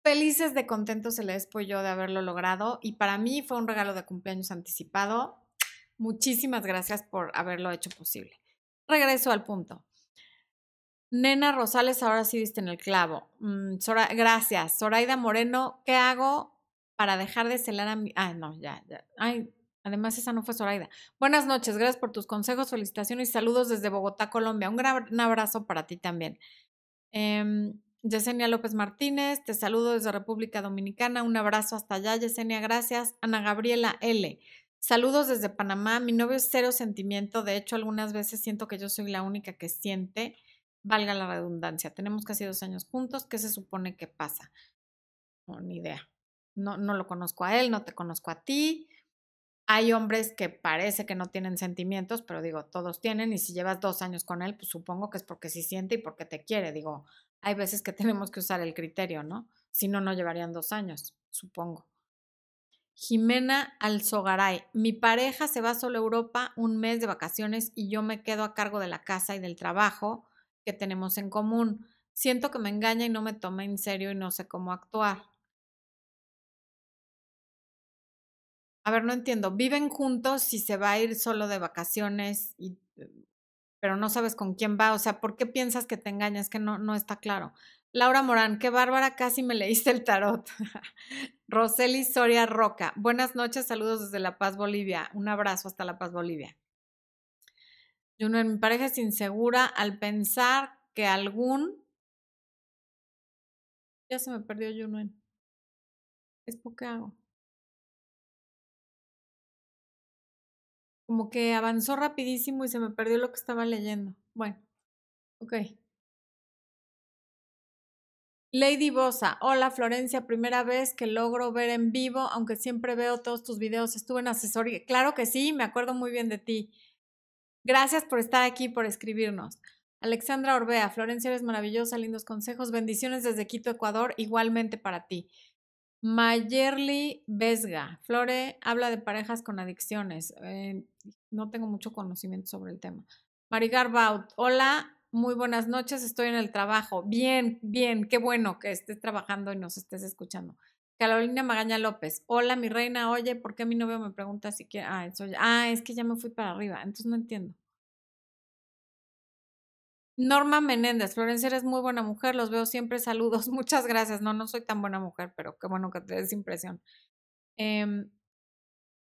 felices de contentos el yo de haberlo logrado y para mí fue un regalo de cumpleaños anticipado Muchísimas gracias por haberlo hecho posible. Regreso al punto. Nena Rosales, ahora sí viste en el clavo. Mm, gracias. Zoraida Moreno, ¿qué hago para dejar de celar a mi... Ay, no, ya, ya. Ay, además esa no fue Zoraida. Buenas noches, gracias por tus consejos, felicitaciones y saludos desde Bogotá, Colombia. Un gran abrazo para ti también. Eh, Yesenia López Martínez, te saludo desde República Dominicana. Un abrazo hasta allá, Yesenia, gracias. Ana Gabriela L. Saludos desde Panamá. Mi novio es cero sentimiento. De hecho, algunas veces siento que yo soy la única que siente. Valga la redundancia. Tenemos casi dos años juntos. ¿Qué se supone que pasa? No, ni idea. No, no lo conozco a él, no te conozco a ti. Hay hombres que parece que no tienen sentimientos, pero digo, todos tienen. Y si llevas dos años con él, pues supongo que es porque sí siente y porque te quiere. Digo, hay veces que tenemos que usar el criterio, ¿no? Si no, no llevarían dos años, supongo. Jimena Alzogaray, mi pareja se va solo a Europa un mes de vacaciones y yo me quedo a cargo de la casa y del trabajo que tenemos en común. Siento que me engaña y no me toma en serio y no sé cómo actuar. A ver, no entiendo. ¿Viven juntos y se va a ir solo de vacaciones, y, pero no sabes con quién va? O sea, ¿por qué piensas que te engañas? Que no, no está claro. Laura Morán, qué bárbara, casi me *laughs* leíste el tarot. Roseli Soria Roca, buenas noches, saludos desde La Paz, Bolivia. Un abrazo hasta La Paz, Bolivia. Juno, mi pareja es insegura al pensar que algún... Ya se me perdió Junuen. Es porque hago. Como que avanzó rapidísimo y se me perdió lo que estaba leyendo. Bueno, ok. Lady Bosa, hola Florencia, primera vez que logro ver en vivo, aunque siempre veo todos tus videos, estuve en asesoría. Claro que sí, me acuerdo muy bien de ti. Gracias por estar aquí, por escribirnos. Alexandra Orbea, Florencia, eres maravillosa, lindos consejos, bendiciones desde Quito, Ecuador, igualmente para ti. Mayerly Vesga, Flore habla de parejas con adicciones. Eh, no tengo mucho conocimiento sobre el tema. Marigar Baut, hola, muy buenas noches, estoy en el trabajo. Bien, bien, qué bueno que estés trabajando y nos estés escuchando. Carolina Magaña López. Hola, mi reina. Oye, ¿por qué mi novio me pregunta si quiere? Ah, eso ah, es que ya me fui para arriba. Entonces no entiendo. Norma Menéndez, Florencia, eres muy buena mujer, los veo siempre, saludos, *laughs* muchas gracias. No, no soy tan buena mujer, pero qué bueno que te des impresión. Eh,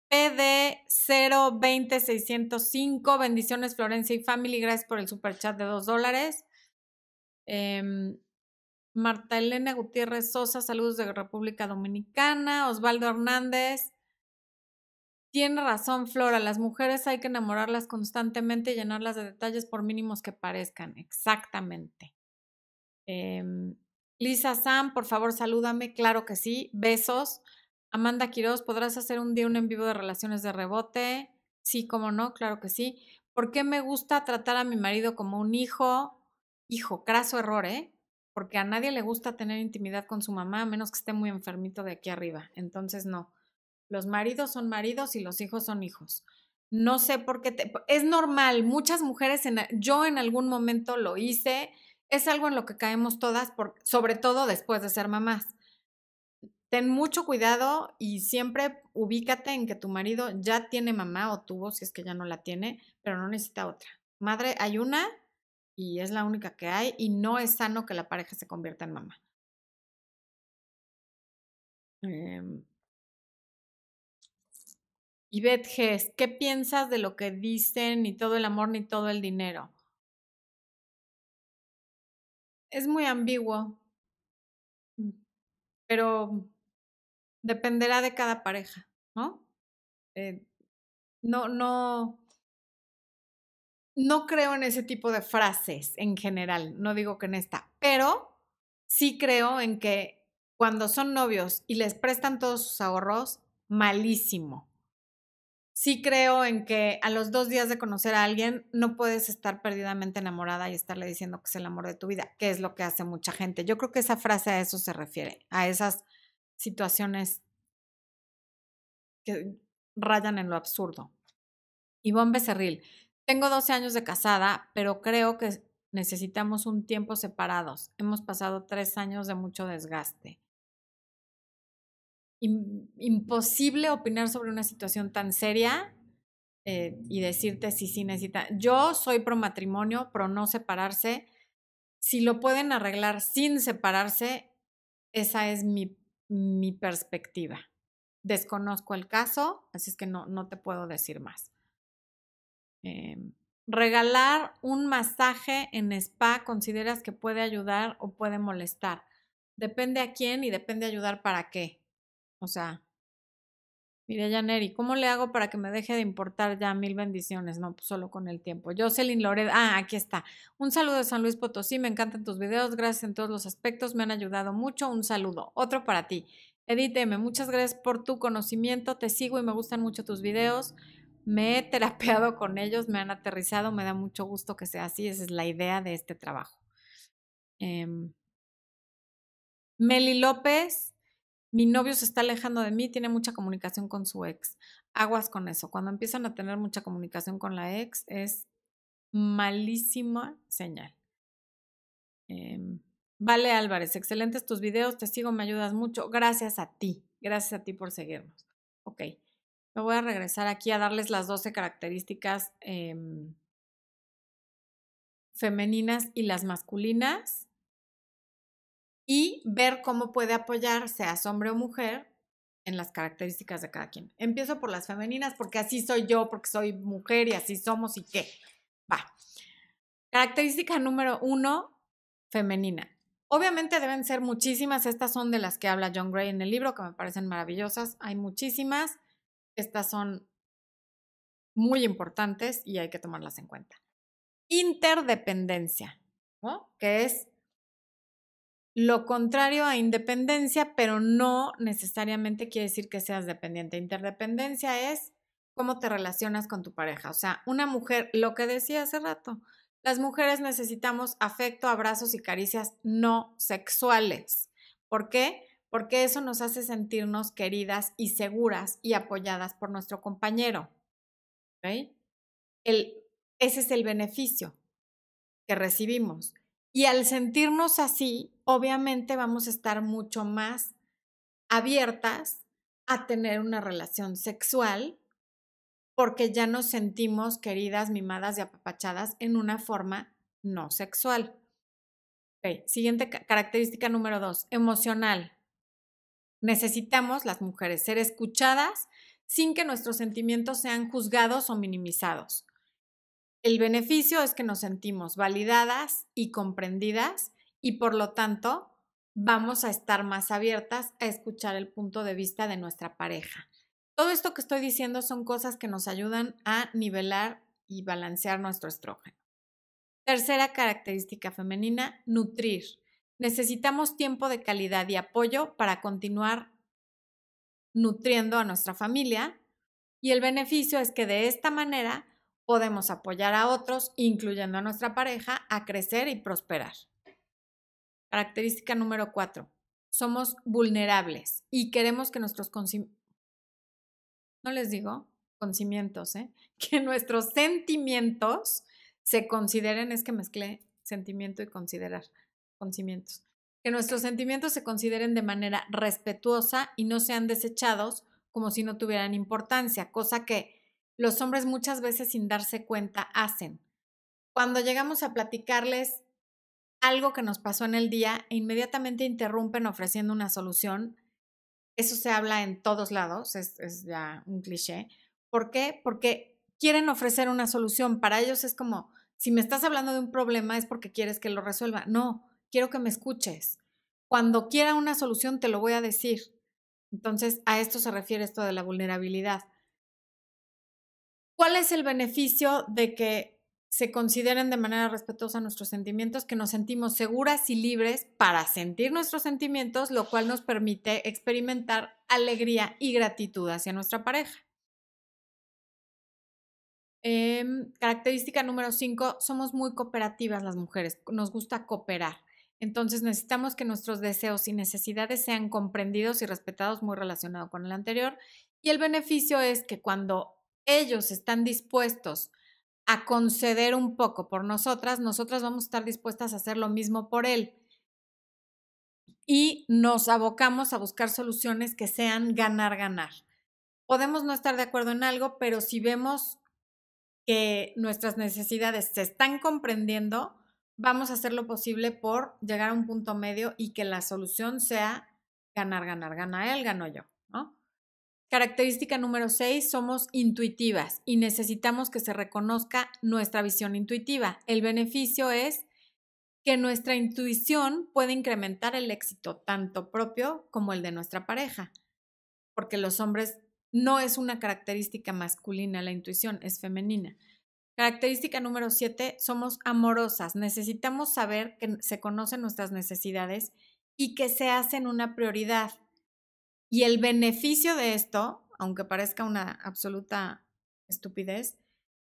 PD 020605, bendiciones Florencia y Family, gracias por el super chat de dos dólares. Eh, Marta Elena Gutiérrez Sosa, saludos de República Dominicana. Osvaldo Hernández. Tiene razón, Flora. Las mujeres hay que enamorarlas constantemente y llenarlas de detalles por mínimos que parezcan. Exactamente. Em, Lisa Sam, por favor, salúdame. Claro que sí. Besos. Amanda Quiroz, ¿podrás hacer un día un en vivo de relaciones de rebote? Sí, cómo no, claro que sí. ¿Por qué me gusta tratar a mi marido como un hijo? Hijo, craso error, ¿eh? porque a nadie le gusta tener intimidad con su mamá a menos que esté muy enfermito de aquí arriba. Entonces, no. Los maridos son maridos y los hijos son hijos. No sé por qué te, es normal. Muchas mujeres, en, yo en algún momento lo hice. Es algo en lo que caemos todas, sobre todo después de ser mamás. Ten mucho cuidado y siempre ubícate en que tu marido ya tiene mamá o tuvo, si es que ya no la tiene, pero no necesita otra. Madre, hay una y es la única que hay y no es sano que la pareja se convierta en mamá. Eh, Ivette Gess, ¿qué piensas de lo que dicen ni todo el amor ni todo el dinero? Es muy ambiguo, mm, pero dependerá de cada pareja, ¿no? Eh, no, no, no creo en ese tipo de frases en general, no digo que en esta, pero sí creo en que cuando son novios y les prestan todos sus ahorros, malísimo. Sí creo en que a los dos días de conocer a alguien no puedes estar perdidamente enamorada y estarle diciendo que es el amor de tu vida, que es lo que hace mucha gente. Yo creo que esa frase a eso se refiere, a esas situaciones que rayan en lo absurdo. Ivonne Becerril, tengo 12 años de casada, pero creo que necesitamos un tiempo separados. Hemos pasado tres años de mucho desgaste. imposible opinar sobre una situación tan seria eh, y decirte si sí necesita. Yo soy pro matrimonio, pro no separarse. Si lo pueden arreglar sin separarse, esa es mi, mi perspectiva. Desconozco el caso, así es que no, no te puedo decir más. Em, regalar un masaje en spa, ¿consideras que puede ayudar o puede molestar? Depende a quién y depende ayudar para qué. O sea, mire, Janeri, ¿cómo le hago para que me deje de importar ya mil bendiciones? No, pues solo con el tiempo. Jocelyn Lored, ah, aquí está. Un saludo de San Luis Potosí, me encantan tus videos, gracias en todos los aspectos, me han ayudado mucho. Un saludo. Otro para ti. Edith muchas gracias por tu conocimiento, te sigo y me gustan mucho tus videos me he terapeado con ellos, me han aterrizado, me da mucho gusto que sea así, esa es la idea de este trabajo. Em, Meli López, mi novio se está alejando de mí, tiene mucha comunicación con su ex. Aguas con eso. Cuando empiezan a tener mucha comunicación con la ex es malísima señal. Em, vale Álvarez, excelentes tus videos, te sigo, me ayudas mucho. Gracias a ti, gracias a ti por seguirnos. Ok. Me voy a regresar aquí a darles las 12 características em, femeninas y las masculinas y ver cómo puede apoyar, seas hombre o mujer, en las características de cada quien. Empiezo por las femeninas porque así soy yo, porque soy mujer y así somos y qué. Va. Característica número uno, femenina. Obviamente deben ser muchísimas, estas son de las que habla John Gray en el libro, que me parecen maravillosas, hay muchísimas. Estas son muy importantes y hay que tomarlas en cuenta. Interdependencia, ¿no? que es lo contrario a independencia, pero no necesariamente quiere decir que seas dependiente. Interdependencia es cómo te relacionas con tu pareja. O sea, una mujer, lo que decía hace rato, las mujeres necesitamos afecto, abrazos y caricias no sexuales. ¿Por qué? porque eso nos hace sentirnos queridas y seguras y apoyadas por nuestro compañero. El, ese es el beneficio que recibimos. Y al sentirnos así, obviamente vamos a estar mucho más abiertas a tener una relación sexual porque ya nos sentimos queridas, mimadas y apapachadas en una forma no sexual. Siguiente característica número dos, emocional. Necesitamos, las mujeres, ser escuchadas sin que nuestros sentimientos sean juzgados o minimizados. El beneficio es que nos sentimos validadas y comprendidas y por lo tanto vamos a estar más abiertas a escuchar el punto de vista de nuestra pareja. Todo esto que estoy diciendo son cosas que nos ayudan a nivelar y balancear nuestro estrógeno. Tercera característica femenina, nutrir. Necesitamos tiempo de calidad y apoyo para continuar nutriendo a nuestra familia y el beneficio es que de esta manera podemos apoyar a otros, incluyendo a nuestra pareja, a crecer y prosperar. Característica número cuatro. Somos vulnerables y queremos que nuestros no les digo conocimientos, ¿eh? *laughs* que nuestros sentimientos se consideren, es que mezclé sentimiento y considerar, conocimientos, que nuestros sentimientos se consideren de manera respetuosa y no sean desechados como si no tuvieran importancia, cosa que los hombres muchas veces sin darse cuenta hacen. Cuando llegamos a platicarles algo que nos pasó en el día e inmediatamente interrumpen ofreciendo una solución, eso se habla en todos lados, es, ya un cliché. ¿Por qué? Porque quieren ofrecer una solución. Para ellos es como, si me estás hablando de un problema es porque quieres que lo resuelva. No, quiero que me escuches. Cuando quiera una solución te lo voy a decir. Entonces, a esto se refiere esto de la vulnerabilidad. ¿Cuál es el beneficio de que se consideren de manera respetuosa nuestros sentimientos, que nos sentimos seguras y libres para sentir nuestros sentimientos, lo cual nos permite experimentar alegría y gratitud hacia nuestra pareja? Em, característica número cinco, somos muy cooperativas las mujeres, nos gusta cooperar. Entonces necesitamos que nuestros deseos y necesidades sean comprendidos y respetados, muy relacionado con el anterior. Y el beneficio es que cuando ellos están dispuestos a conceder un poco por nosotras, nosotras vamos a estar dispuestas a hacer lo mismo por él. Y nos abocamos a buscar soluciones que sean ganar-ganar. Podemos no estar de acuerdo en algo, pero si vemos que nuestras necesidades se están comprendiendo, vamos a hacer lo posible por llegar a un punto medio y que la solución sea ganar, ganar, gana él, gano yo, ¿no? Característica número 6, somos intuitivas y necesitamos que se reconozca nuestra visión intuitiva. El beneficio es que nuestra intuición puede incrementar el éxito tanto propio como el de nuestra pareja, porque los hombres no es una característica masculina, la intuición es femenina. Característica número 7, somos amorosas. Necesitamos saber que se conocen nuestras necesidades y que se hacen una prioridad. Y el beneficio de esto, aunque parezca una absoluta estupidez,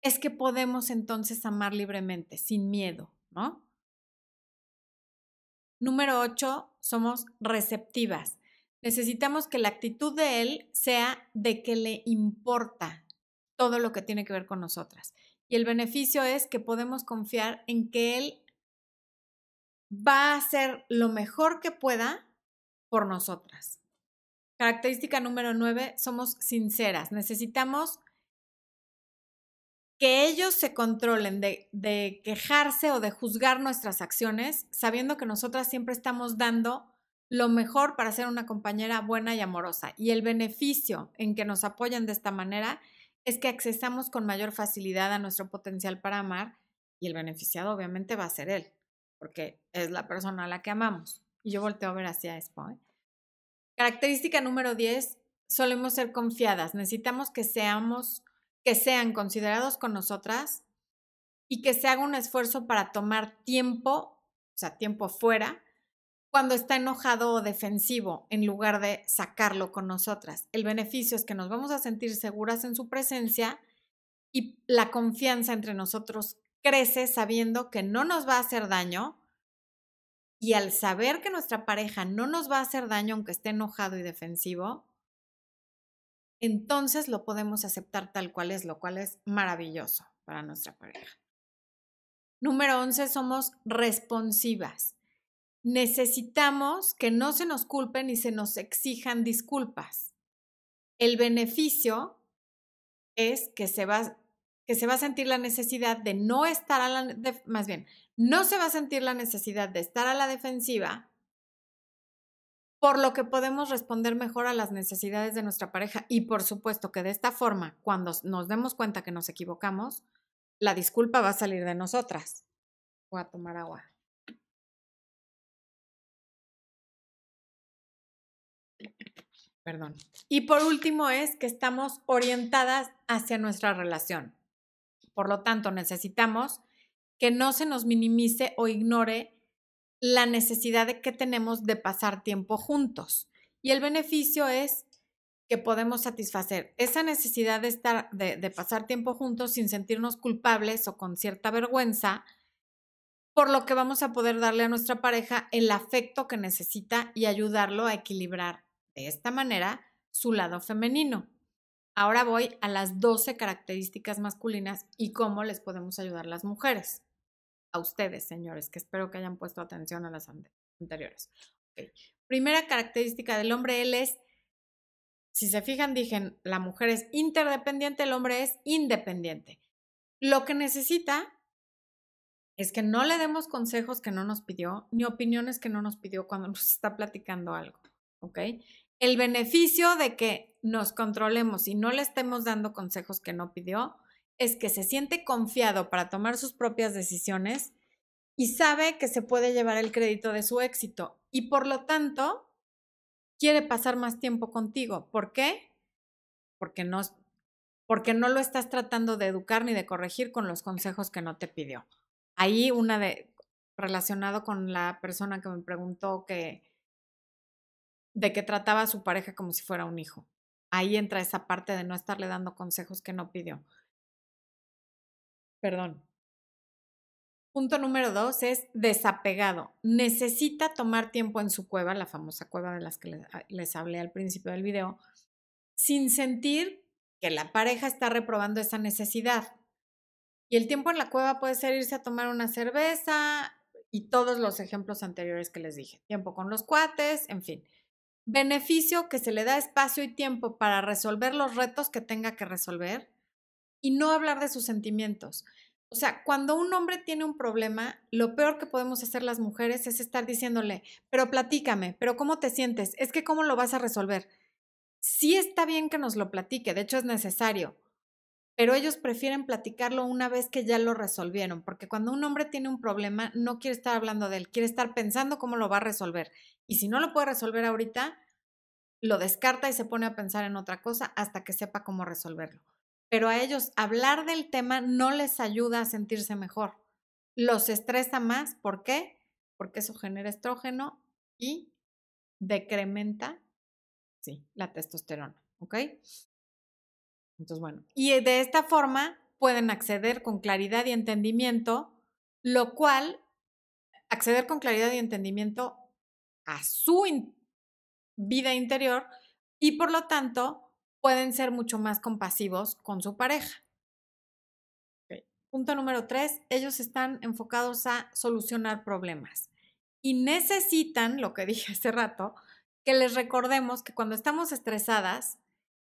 es que podemos entonces amar libremente, sin miedo, ¿no? Número 8, somos receptivas. Necesitamos que la actitud de él sea de que le importa todo lo que tiene que ver con nosotras. Y el beneficio es que podemos confiar en que él va a hacer lo mejor que pueda por nosotras. Característica número nueve, somos sinceras. Necesitamos que ellos se controlen de, quejarse o de juzgar nuestras acciones, sabiendo que nosotras siempre estamos dando lo mejor para ser una compañera buena y amorosa. Y el beneficio en que nos apoyan de esta manera es que accesamos con mayor facilidad a nuestro potencial para amar y el beneficiado obviamente va a ser él, porque es la persona a la que amamos. Y yo volteo a ver hacia esto. ¿eh? Característica número 10, solemos ser confiadas. Necesitamos que seamos, que sean considerados con nosotras y que se haga un esfuerzo para tomar tiempo, o sea, tiempo fuera, cuando está enojado o defensivo, en lugar de sacarlo con nosotras. El beneficio es que nos vamos a sentir seguras en su presencia y la confianza entre nosotros crece sabiendo que no nos va a hacer daño y al saber que nuestra pareja no nos va a hacer daño aunque esté enojado y defensivo, entonces lo podemos aceptar tal cual es, lo cual es maravilloso para nuestra pareja. Número 11, somos responsivas. necesitamos que no se nos culpen y se nos exijan disculpas. El beneficio es que se va, que se va a sentir la necesidad de no estar a la, más bien, no se va a sentir la necesidad de estar a la defensiva por lo que podemos responder mejor a las necesidades de nuestra pareja. Y por supuesto que de esta forma, cuando nos demos cuenta que nos equivocamos, la disculpa va a salir de nosotras. Voy a tomar agua. Perdón. Y por último es que estamos orientadas hacia nuestra relación. Por lo tanto, necesitamos que no se nos minimice o ignore la necesidad de que tenemos de pasar tiempo juntos. Y el beneficio es que podemos satisfacer esa necesidad de estar, de, pasar tiempo juntos sin sentirnos culpables o con cierta vergüenza, por lo que vamos a poder darle a nuestra pareja el afecto que necesita y ayudarlo a equilibrar de esta manera su lado femenino. Ahora voy a las 12 características masculinas y cómo les podemos ayudar las mujeres a ustedes, señores, que espero que hayan puesto atención a las anteriores. Primera característica del hombre, él es, si se fijan, dije, la mujer es interdependiente, el hombre es independiente. Lo que necesita es que no le demos consejos que no nos pidió, ni opiniones que no nos pidió cuando *laughs* nos está platicando algo, ¿ok? El beneficio de que nos controlemos y no le estemos dando consejos que no pidió es que se siente confiado para tomar sus propias decisiones y sabe que se puede llevar el crédito de su éxito y por lo tanto quiere pasar más tiempo contigo. ¿Por qué? Porque no, porque no lo estás tratando de educar ni de corregir con los consejos que no te pidió. Ahí una de relacionado con la persona que me preguntó que de que trataba a su pareja como si fuera un hijo. Ahí entra esa parte de no estarle dando consejos que no pidió. Perdón. Punto número dos es desapegado. Necesita tomar tiempo en su cueva, la famosa cueva de las que ah, les, hablé al principio del video, sin sentir que la pareja está reprobando esa necesidad. Y el tiempo en la cueva puede ser irse a tomar una cerveza y todos los ejemplos anteriores que les dije. Tiempo con los cuates, en fin. Beneficio que se le da espacio y tiempo para resolver los retos que tenga que resolver y no hablar de sus sentimientos. O sea, cuando un hombre tiene un problema, lo peor que podemos hacer las mujeres es estar diciéndole, pero platícame, pero ¿cómo te sientes? Es que ¿cómo lo vas a resolver? Sí está bien que nos lo platique, de hecho es necesario, pero ellos prefieren platicarlo una vez que ya lo resolvieron, porque cuando un hombre tiene un problema, no quiere estar hablando de él, quiere estar pensando cómo lo va a resolver. Y si no lo puede resolver ahorita, lo descarta y se pone a pensar en otra cosa hasta que sepa cómo resolverlo pero a ellos hablar del tema no les ayuda a sentirse mejor. Los estresa más. ¿Por qué? Porque eso genera estrógeno y decrementa, sí, la testosterona. ¿Ok? Entonces, bueno, y de esta forma pueden acceder con claridad y entendimiento, lo cual, acceder con claridad y entendimiento a su vida interior y por lo tanto pueden ser mucho más compasivos con su pareja. Punto número tres, ellos están enfocados a solucionar problemas y necesitan, lo que *laughs* dije hace rato, que les recordemos que cuando estamos estresadas,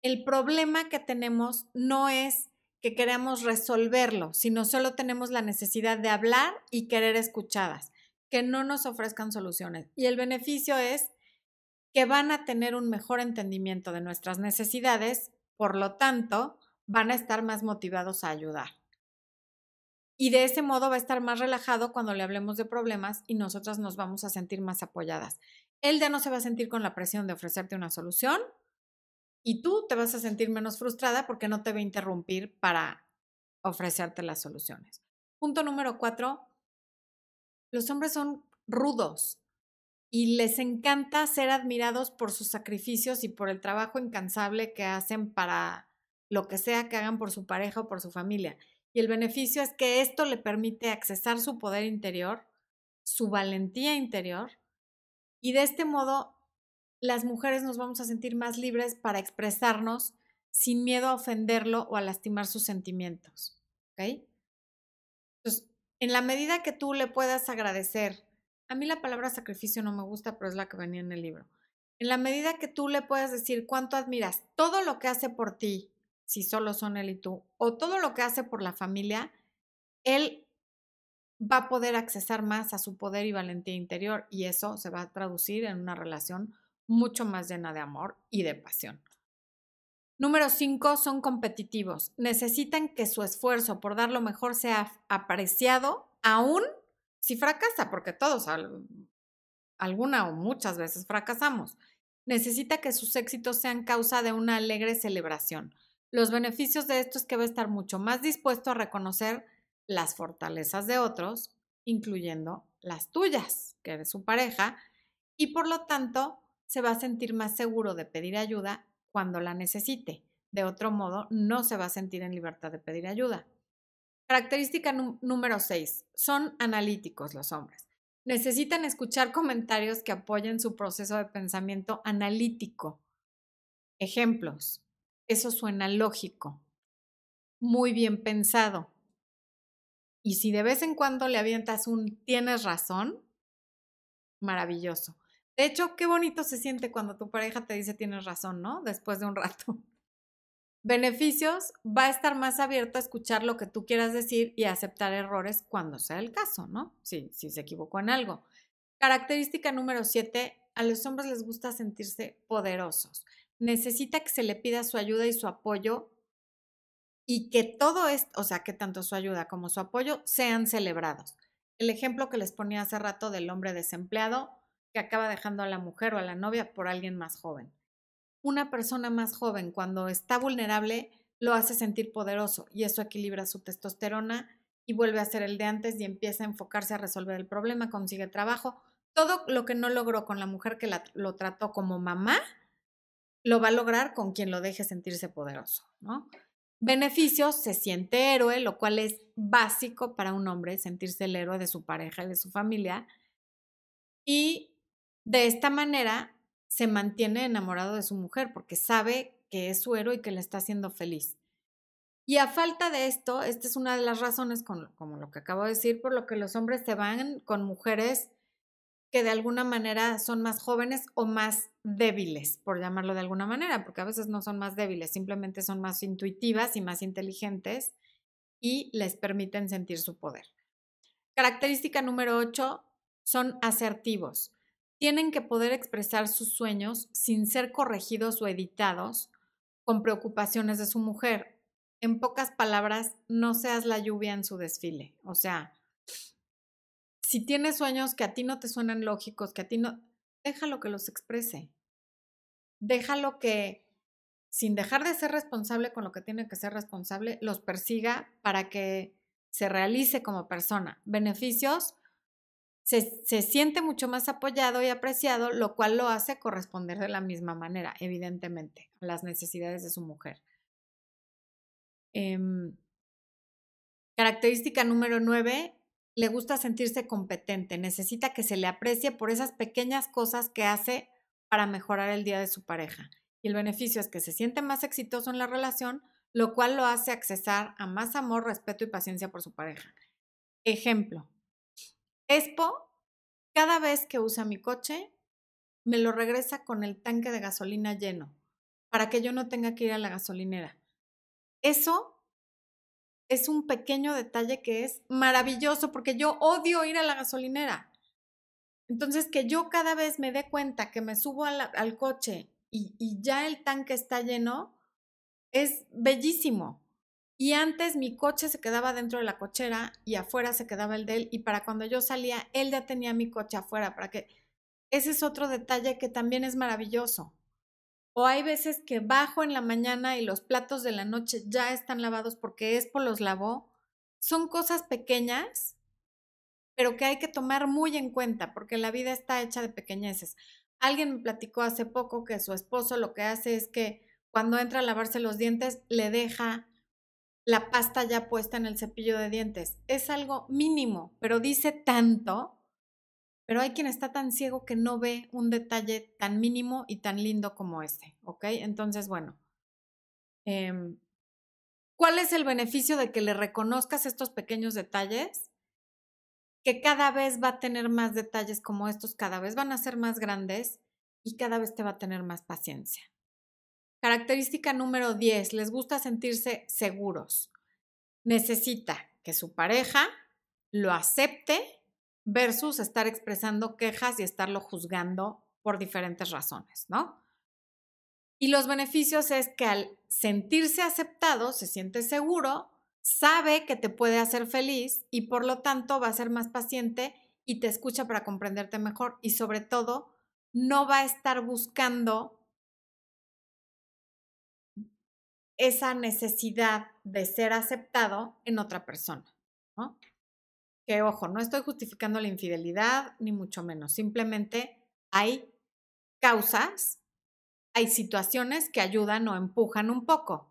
el problema que tenemos no es que queremos resolverlo, sino solo tenemos la necesidad de hablar y querer escuchadas, que no nos ofrezcan soluciones. Y el beneficio es que van a tener un mejor entendimiento de nuestras necesidades, por lo tanto, van a estar más motivados a ayudar. Y de ese modo va a estar más relajado cuando le hablemos de problemas y nosotras nos vamos a sentir más apoyadas. Él ya no se va a sentir con la presión de ofrecerte una solución y tú te vas a sentir menos frustrada porque no te va a interrumpir para ofrecerte las soluciones. Punto número cuatro, los hombres son rudos, y les encanta ser admirados por sus sacrificios y por el trabajo incansable que hacen para lo que sea que hagan por su pareja o por su familia. Y el beneficio es que esto le permite accesar su poder interior, su valentía interior, y de este modo las mujeres nos vamos a sentir más libres para expresarnos sin miedo a ofenderlo o a lastimar sus sentimientos. ¿Ok? Entonces, en la medida que tú le puedas agradecer A mí la palabra sacrificio no me gusta, pero es la que venía en el libro. En la medida que tú le puedes decir cuánto admiras todo lo que hace por ti, si solo son él y tú, o todo lo que hace por la familia, él va a poder accesar más a su poder y valentía interior y eso se va a traducir en una relación mucho más llena de amor y de pasión. Número cinco, son competitivos. Necesitan que su esfuerzo por dar lo mejor sea apreciado, aún si fracasa, porque todos alguna o muchas veces fracasamos. Necesita que sus éxitos sean causa de una alegre celebración. Los beneficios de esto es que va a estar mucho más dispuesto a reconocer las fortalezas de otros, incluyendo las tuyas, que eres su pareja, y por lo tanto se va a sentir más seguro de pedir ayuda cuando la necesite. De otro modo, no se va a sentir en libertad de pedir ayuda. Característica número 6. Son analíticos los hombres. Necesitan escuchar comentarios que apoyen su proceso de pensamiento analítico. Ejemplos. Eso suena lógico. Muy bien pensado. Y si de vez en cuando le avientas un tienes razón, maravilloso. De hecho, qué bonito se siente cuando tu pareja te dice tienes razón, ¿no? Después de un rato. Beneficios, va a estar más abierto a escuchar lo que tú quieras decir y a aceptar errores cuando sea el caso, ¿no? Si, si se equivocó en algo. Característica número siete, a los hombres les gusta sentirse poderosos. Necesita que se le pida su ayuda y su apoyo y que todo esto, o sea, que tanto su ayuda como su apoyo sean celebrados. El ejemplo que les ponía hace rato del hombre desempleado que acaba dejando a la mujer o a la novia por alguien más joven. Una persona más joven cuando está vulnerable lo hace sentir poderoso y eso equilibra su testosterona y vuelve a ser el de antes y empieza a enfocarse a resolver el problema, consigue trabajo. Todo lo que no logró con la mujer que lo trató como mamá, lo va a lograr con quien lo deje sentirse poderoso, ¿no? beneficios, se siente héroe, lo cual es básico para un hombre, sentirse el héroe de su pareja y de su familia. Y de esta manera se mantiene enamorado de su mujer porque sabe que es su héroe y que le está haciendo feliz. Y a falta de esto, esta es una de las razones, como lo que acabo de decir, por lo que los hombres se van con mujeres que de alguna manera son más jóvenes o más débiles, por llamarlo de alguna manera, porque a veces no son más débiles, simplemente son más intuitivas y más inteligentes y les permiten sentir su poder. Característica número 8, son asertivos. Tienen que poder expresar sus sueños sin ser corregidos o editados con preocupaciones de su mujer. En pocas palabras, no seas la lluvia en su desfile. O sea, si tienes sueños que a ti no te suenan lógicos, que a ti no, déjalo que los exprese. Déjalo que, sin dejar de ser responsable con lo que tiene que ser responsable, los persiga para que se realice como persona. Beneficios, se, se, siente mucho más apoyado y apreciado, lo cual lo hace corresponder de la misma manera, evidentemente, a las necesidades de su mujer. Em, característica número nueve, le gusta sentirse competente, necesita que se le aprecie por esas pequeñas cosas que hace para mejorar el día de su pareja. Y el beneficio es que se siente más exitoso en la relación, lo cual lo hace accesar a más amor, respeto y paciencia por su pareja. Ejemplo, Expo, cada vez que usa mi coche, me lo regresa con el tanque de gasolina lleno, para que yo no tenga que ir a la gasolinera. Eso es un pequeño detalle que es maravilloso porque yo odio ir a la gasolinera. Entonces, que yo cada vez me dé cuenta que me subo al, coche y, y ya el tanque está lleno, es bellísimo. Y antes mi coche se quedaba dentro de la cochera y afuera se quedaba el de él. Y para cuando yo salía, él ya tenía mi coche afuera. Para que ese es otro detalle que también es maravilloso. O hay veces que bajo en la mañana y los platos de la noche ya están lavados porque Expo los lavó. Son cosas pequeñas, pero que hay que tomar muy en cuenta porque la vida está hecha de pequeñeces. Alguien me platicó hace poco que su esposo lo que hace es que cuando entra a lavarse los dientes le deja la pasta ya puesta en el cepillo de dientes. Es algo mínimo, pero dice tanto pero hay quien está tan ciego que no ve un detalle tan mínimo y tan lindo como este, ¿ok? Entonces, bueno, em, ¿cuál es el beneficio de que le reconozcas estos pequeños detalles? que cada vez va a tener más detalles como estos, cada vez van a ser más grandes y cada vez te va a tener más paciencia. Característica número 10, les gusta sentirse seguros. Necesita que su pareja lo acepte versus estar expresando quejas y estarlo juzgando por diferentes razones, ¿no? Y los beneficios es que al sentirse aceptado, se siente seguro, sabe que te puede hacer feliz y por lo tanto va a ser más paciente y te escucha para comprenderte mejor y sobre todo no va a estar buscando esa necesidad de ser aceptado en otra persona, ¿no? Que ojo, no estoy justificando la infidelidad ni mucho menos, simplemente hay causas, hay situaciones que ayudan o empujan un poco.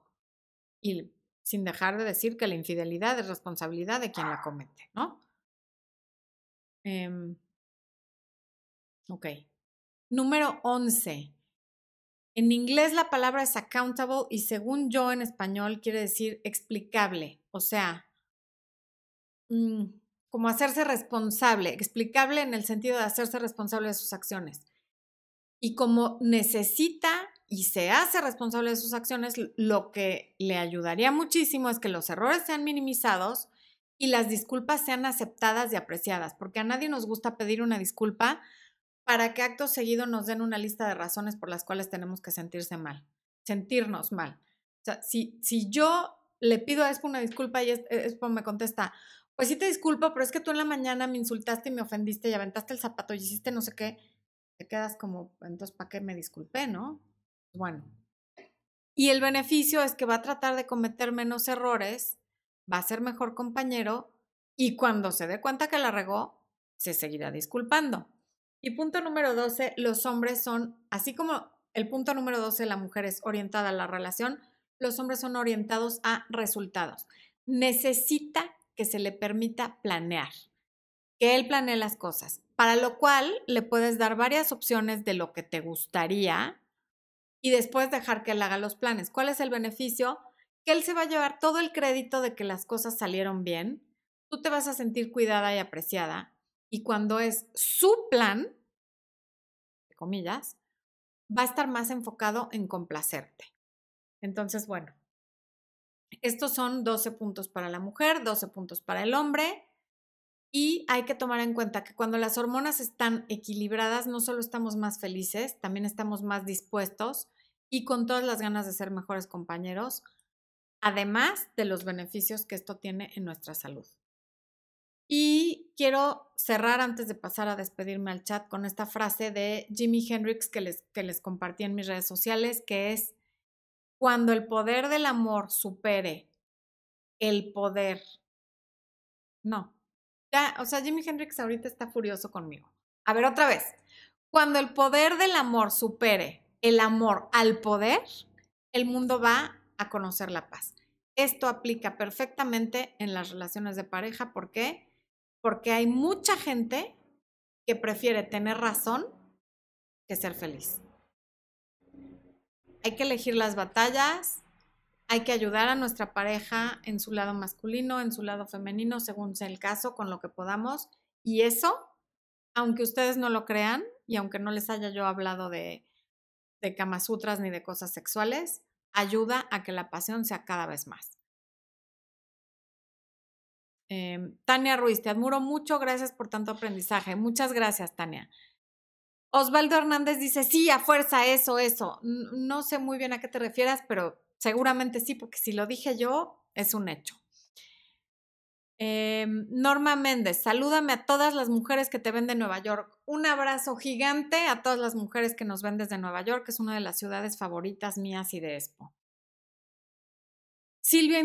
Y sin dejar de decir que la infidelidad es responsabilidad de quien la comete, ¿no? Em, ok. Número 11. En inglés la palabra es accountable y según yo en español quiere decir explicable, o sea, mm, como hacerse responsable, explicable en el sentido de hacerse responsable de sus acciones. Y como necesita y se hace responsable de sus acciones, lo que le ayudaría muchísimo es que los errores sean minimizados y las disculpas sean aceptadas y apreciadas, porque a nadie nos gusta pedir una disculpa para que acto seguido nos den una lista de razones por las cuales tenemos que sentirse mal, sentirnos mal. O sea, si, si yo le pido a Expo una disculpa y Expo me contesta, pues sí te disculpo, pero es que tú en la mañana me insultaste y me ofendiste y aventaste el zapato y hiciste no sé qué, te quedas como, entonces, ¿para qué me disculpé, no? Bueno. Y el beneficio es que va a tratar de cometer menos errores, va a ser mejor compañero y cuando se dé cuenta que la regó, se seguirá disculpando. Y punto número 12, los hombres son, así como el punto número 12, la mujer es orientada a la relación, los hombres son orientados a resultados. Necesita que se le permita planear, que él planee las cosas, para lo cual le puedes dar varias opciones de lo que te gustaría y después dejar que él haga los planes. ¿Cuál es el beneficio? Que él se va a llevar todo el crédito de que las cosas salieron bien, tú te vas a sentir cuidada y apreciada y cuando es su plan, comillas, va a estar más enfocado en complacerte. Entonces, bueno, estos son 12 puntos para la mujer, 12 puntos para el hombre. Y hay que tomar en cuenta que cuando las hormonas están equilibradas, no solo estamos más felices, también estamos más dispuestos y con todas las ganas de ser mejores compañeros, además de los beneficios que esto tiene en nuestra salud. Y quiero cerrar antes de pasar a despedirme al chat con esta frase de Jimi Hendrix que les, que les compartí en mis redes sociales, que es, cuando el poder del amor supere el poder, no, o sea, Jimi Hendrix ahorita está furioso conmigo. A ver, otra vez. Cuando el poder del amor supere el amor al poder, el mundo va a conocer la paz. Esto aplica perfectamente en las relaciones de pareja. ¿Por qué? Porque hay mucha gente que prefiere tener razón que ser feliz. Hay que elegir las batallas, hay que ayudar a nuestra pareja en su lado masculino, en su lado femenino, según sea el caso, con lo que podamos. Y eso, aunque ustedes no lo crean y aunque no les haya yo hablado de, de Sutras ni de cosas sexuales, ayuda a que la pasión sea cada vez más. Em, Tania Ruiz, te admiro mucho, gracias por tanto aprendizaje. Muchas gracias, Tania. Osvaldo Hernández dice, sí, a fuerza, eso, eso. No sé muy bien a qué te refieras, pero Seguramente sí, porque si lo dije yo, es un hecho. Em, Norma Méndez, salúdame a todas las mujeres que te ven de Nueva York. Un abrazo gigante a todas las mujeres que nos ven desde Nueva York, que es una de las ciudades favoritas mías y de Expo. Silvia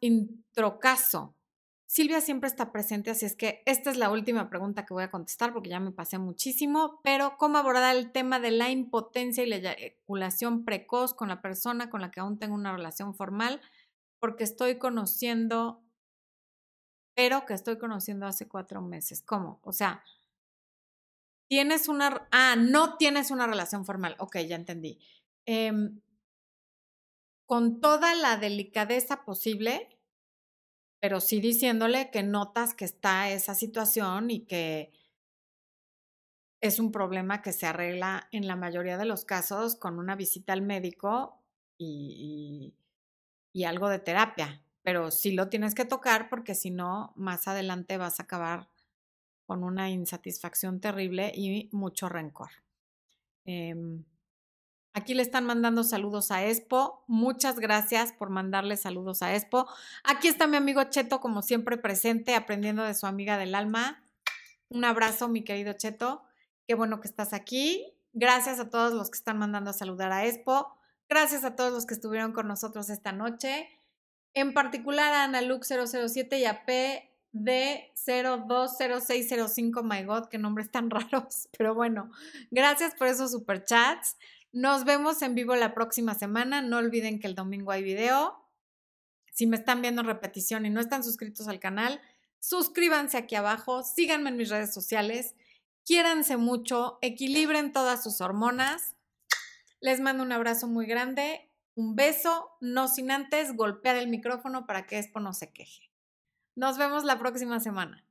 Introcaso, Silvia siempre está presente, así es que esta es la última pregunta que voy a contestar porque ya me pasé muchísimo, pero ¿cómo abordar el tema de la impotencia y la eyaculación precoz con la persona con la que aún tengo una relación formal? Porque estoy conociendo, pero que estoy conociendo hace cuatro meses. ¿Cómo? O sea, tienes una, ah, no tienes una relación formal. Ok, ya entendí. Em, con toda la delicadeza posible, pero sí diciéndole que notas que está esa situación y que es un problema que se arregla en la mayoría de los casos con una visita al médico y, algo de terapia. Pero sí lo tienes que tocar porque si no, más adelante vas a acabar con una insatisfacción terrible y mucho rencor. Em, aquí le están mandando saludos a Expo. Muchas gracias por mandarle saludos a Expo. Aquí está mi amigo Cheto, como siempre presente, aprendiendo de su amiga del alma. Un abrazo, mi querido Cheto. Qué bueno que estás aquí. Gracias a todos los que están mandando a saludar a Expo. Gracias a todos los que estuvieron con nosotros esta noche. En particular a Analux007 y a PD020605. My God, qué nombres tan *laughs* raros. Pero bueno, gracias por esos superchats. Nos vemos en vivo la próxima semana. No olviden que el domingo hay video. Si me están viendo en repetición y no están suscritos al canal, suscríbanse aquí abajo. Síganme en mis redes sociales quiéranse mucho, equilibren todas sus hormonas. Les mando un abrazo muy grande, un beso, no sin antes golpear el micrófono para que Expo no se queje. Nos vemos la próxima semana.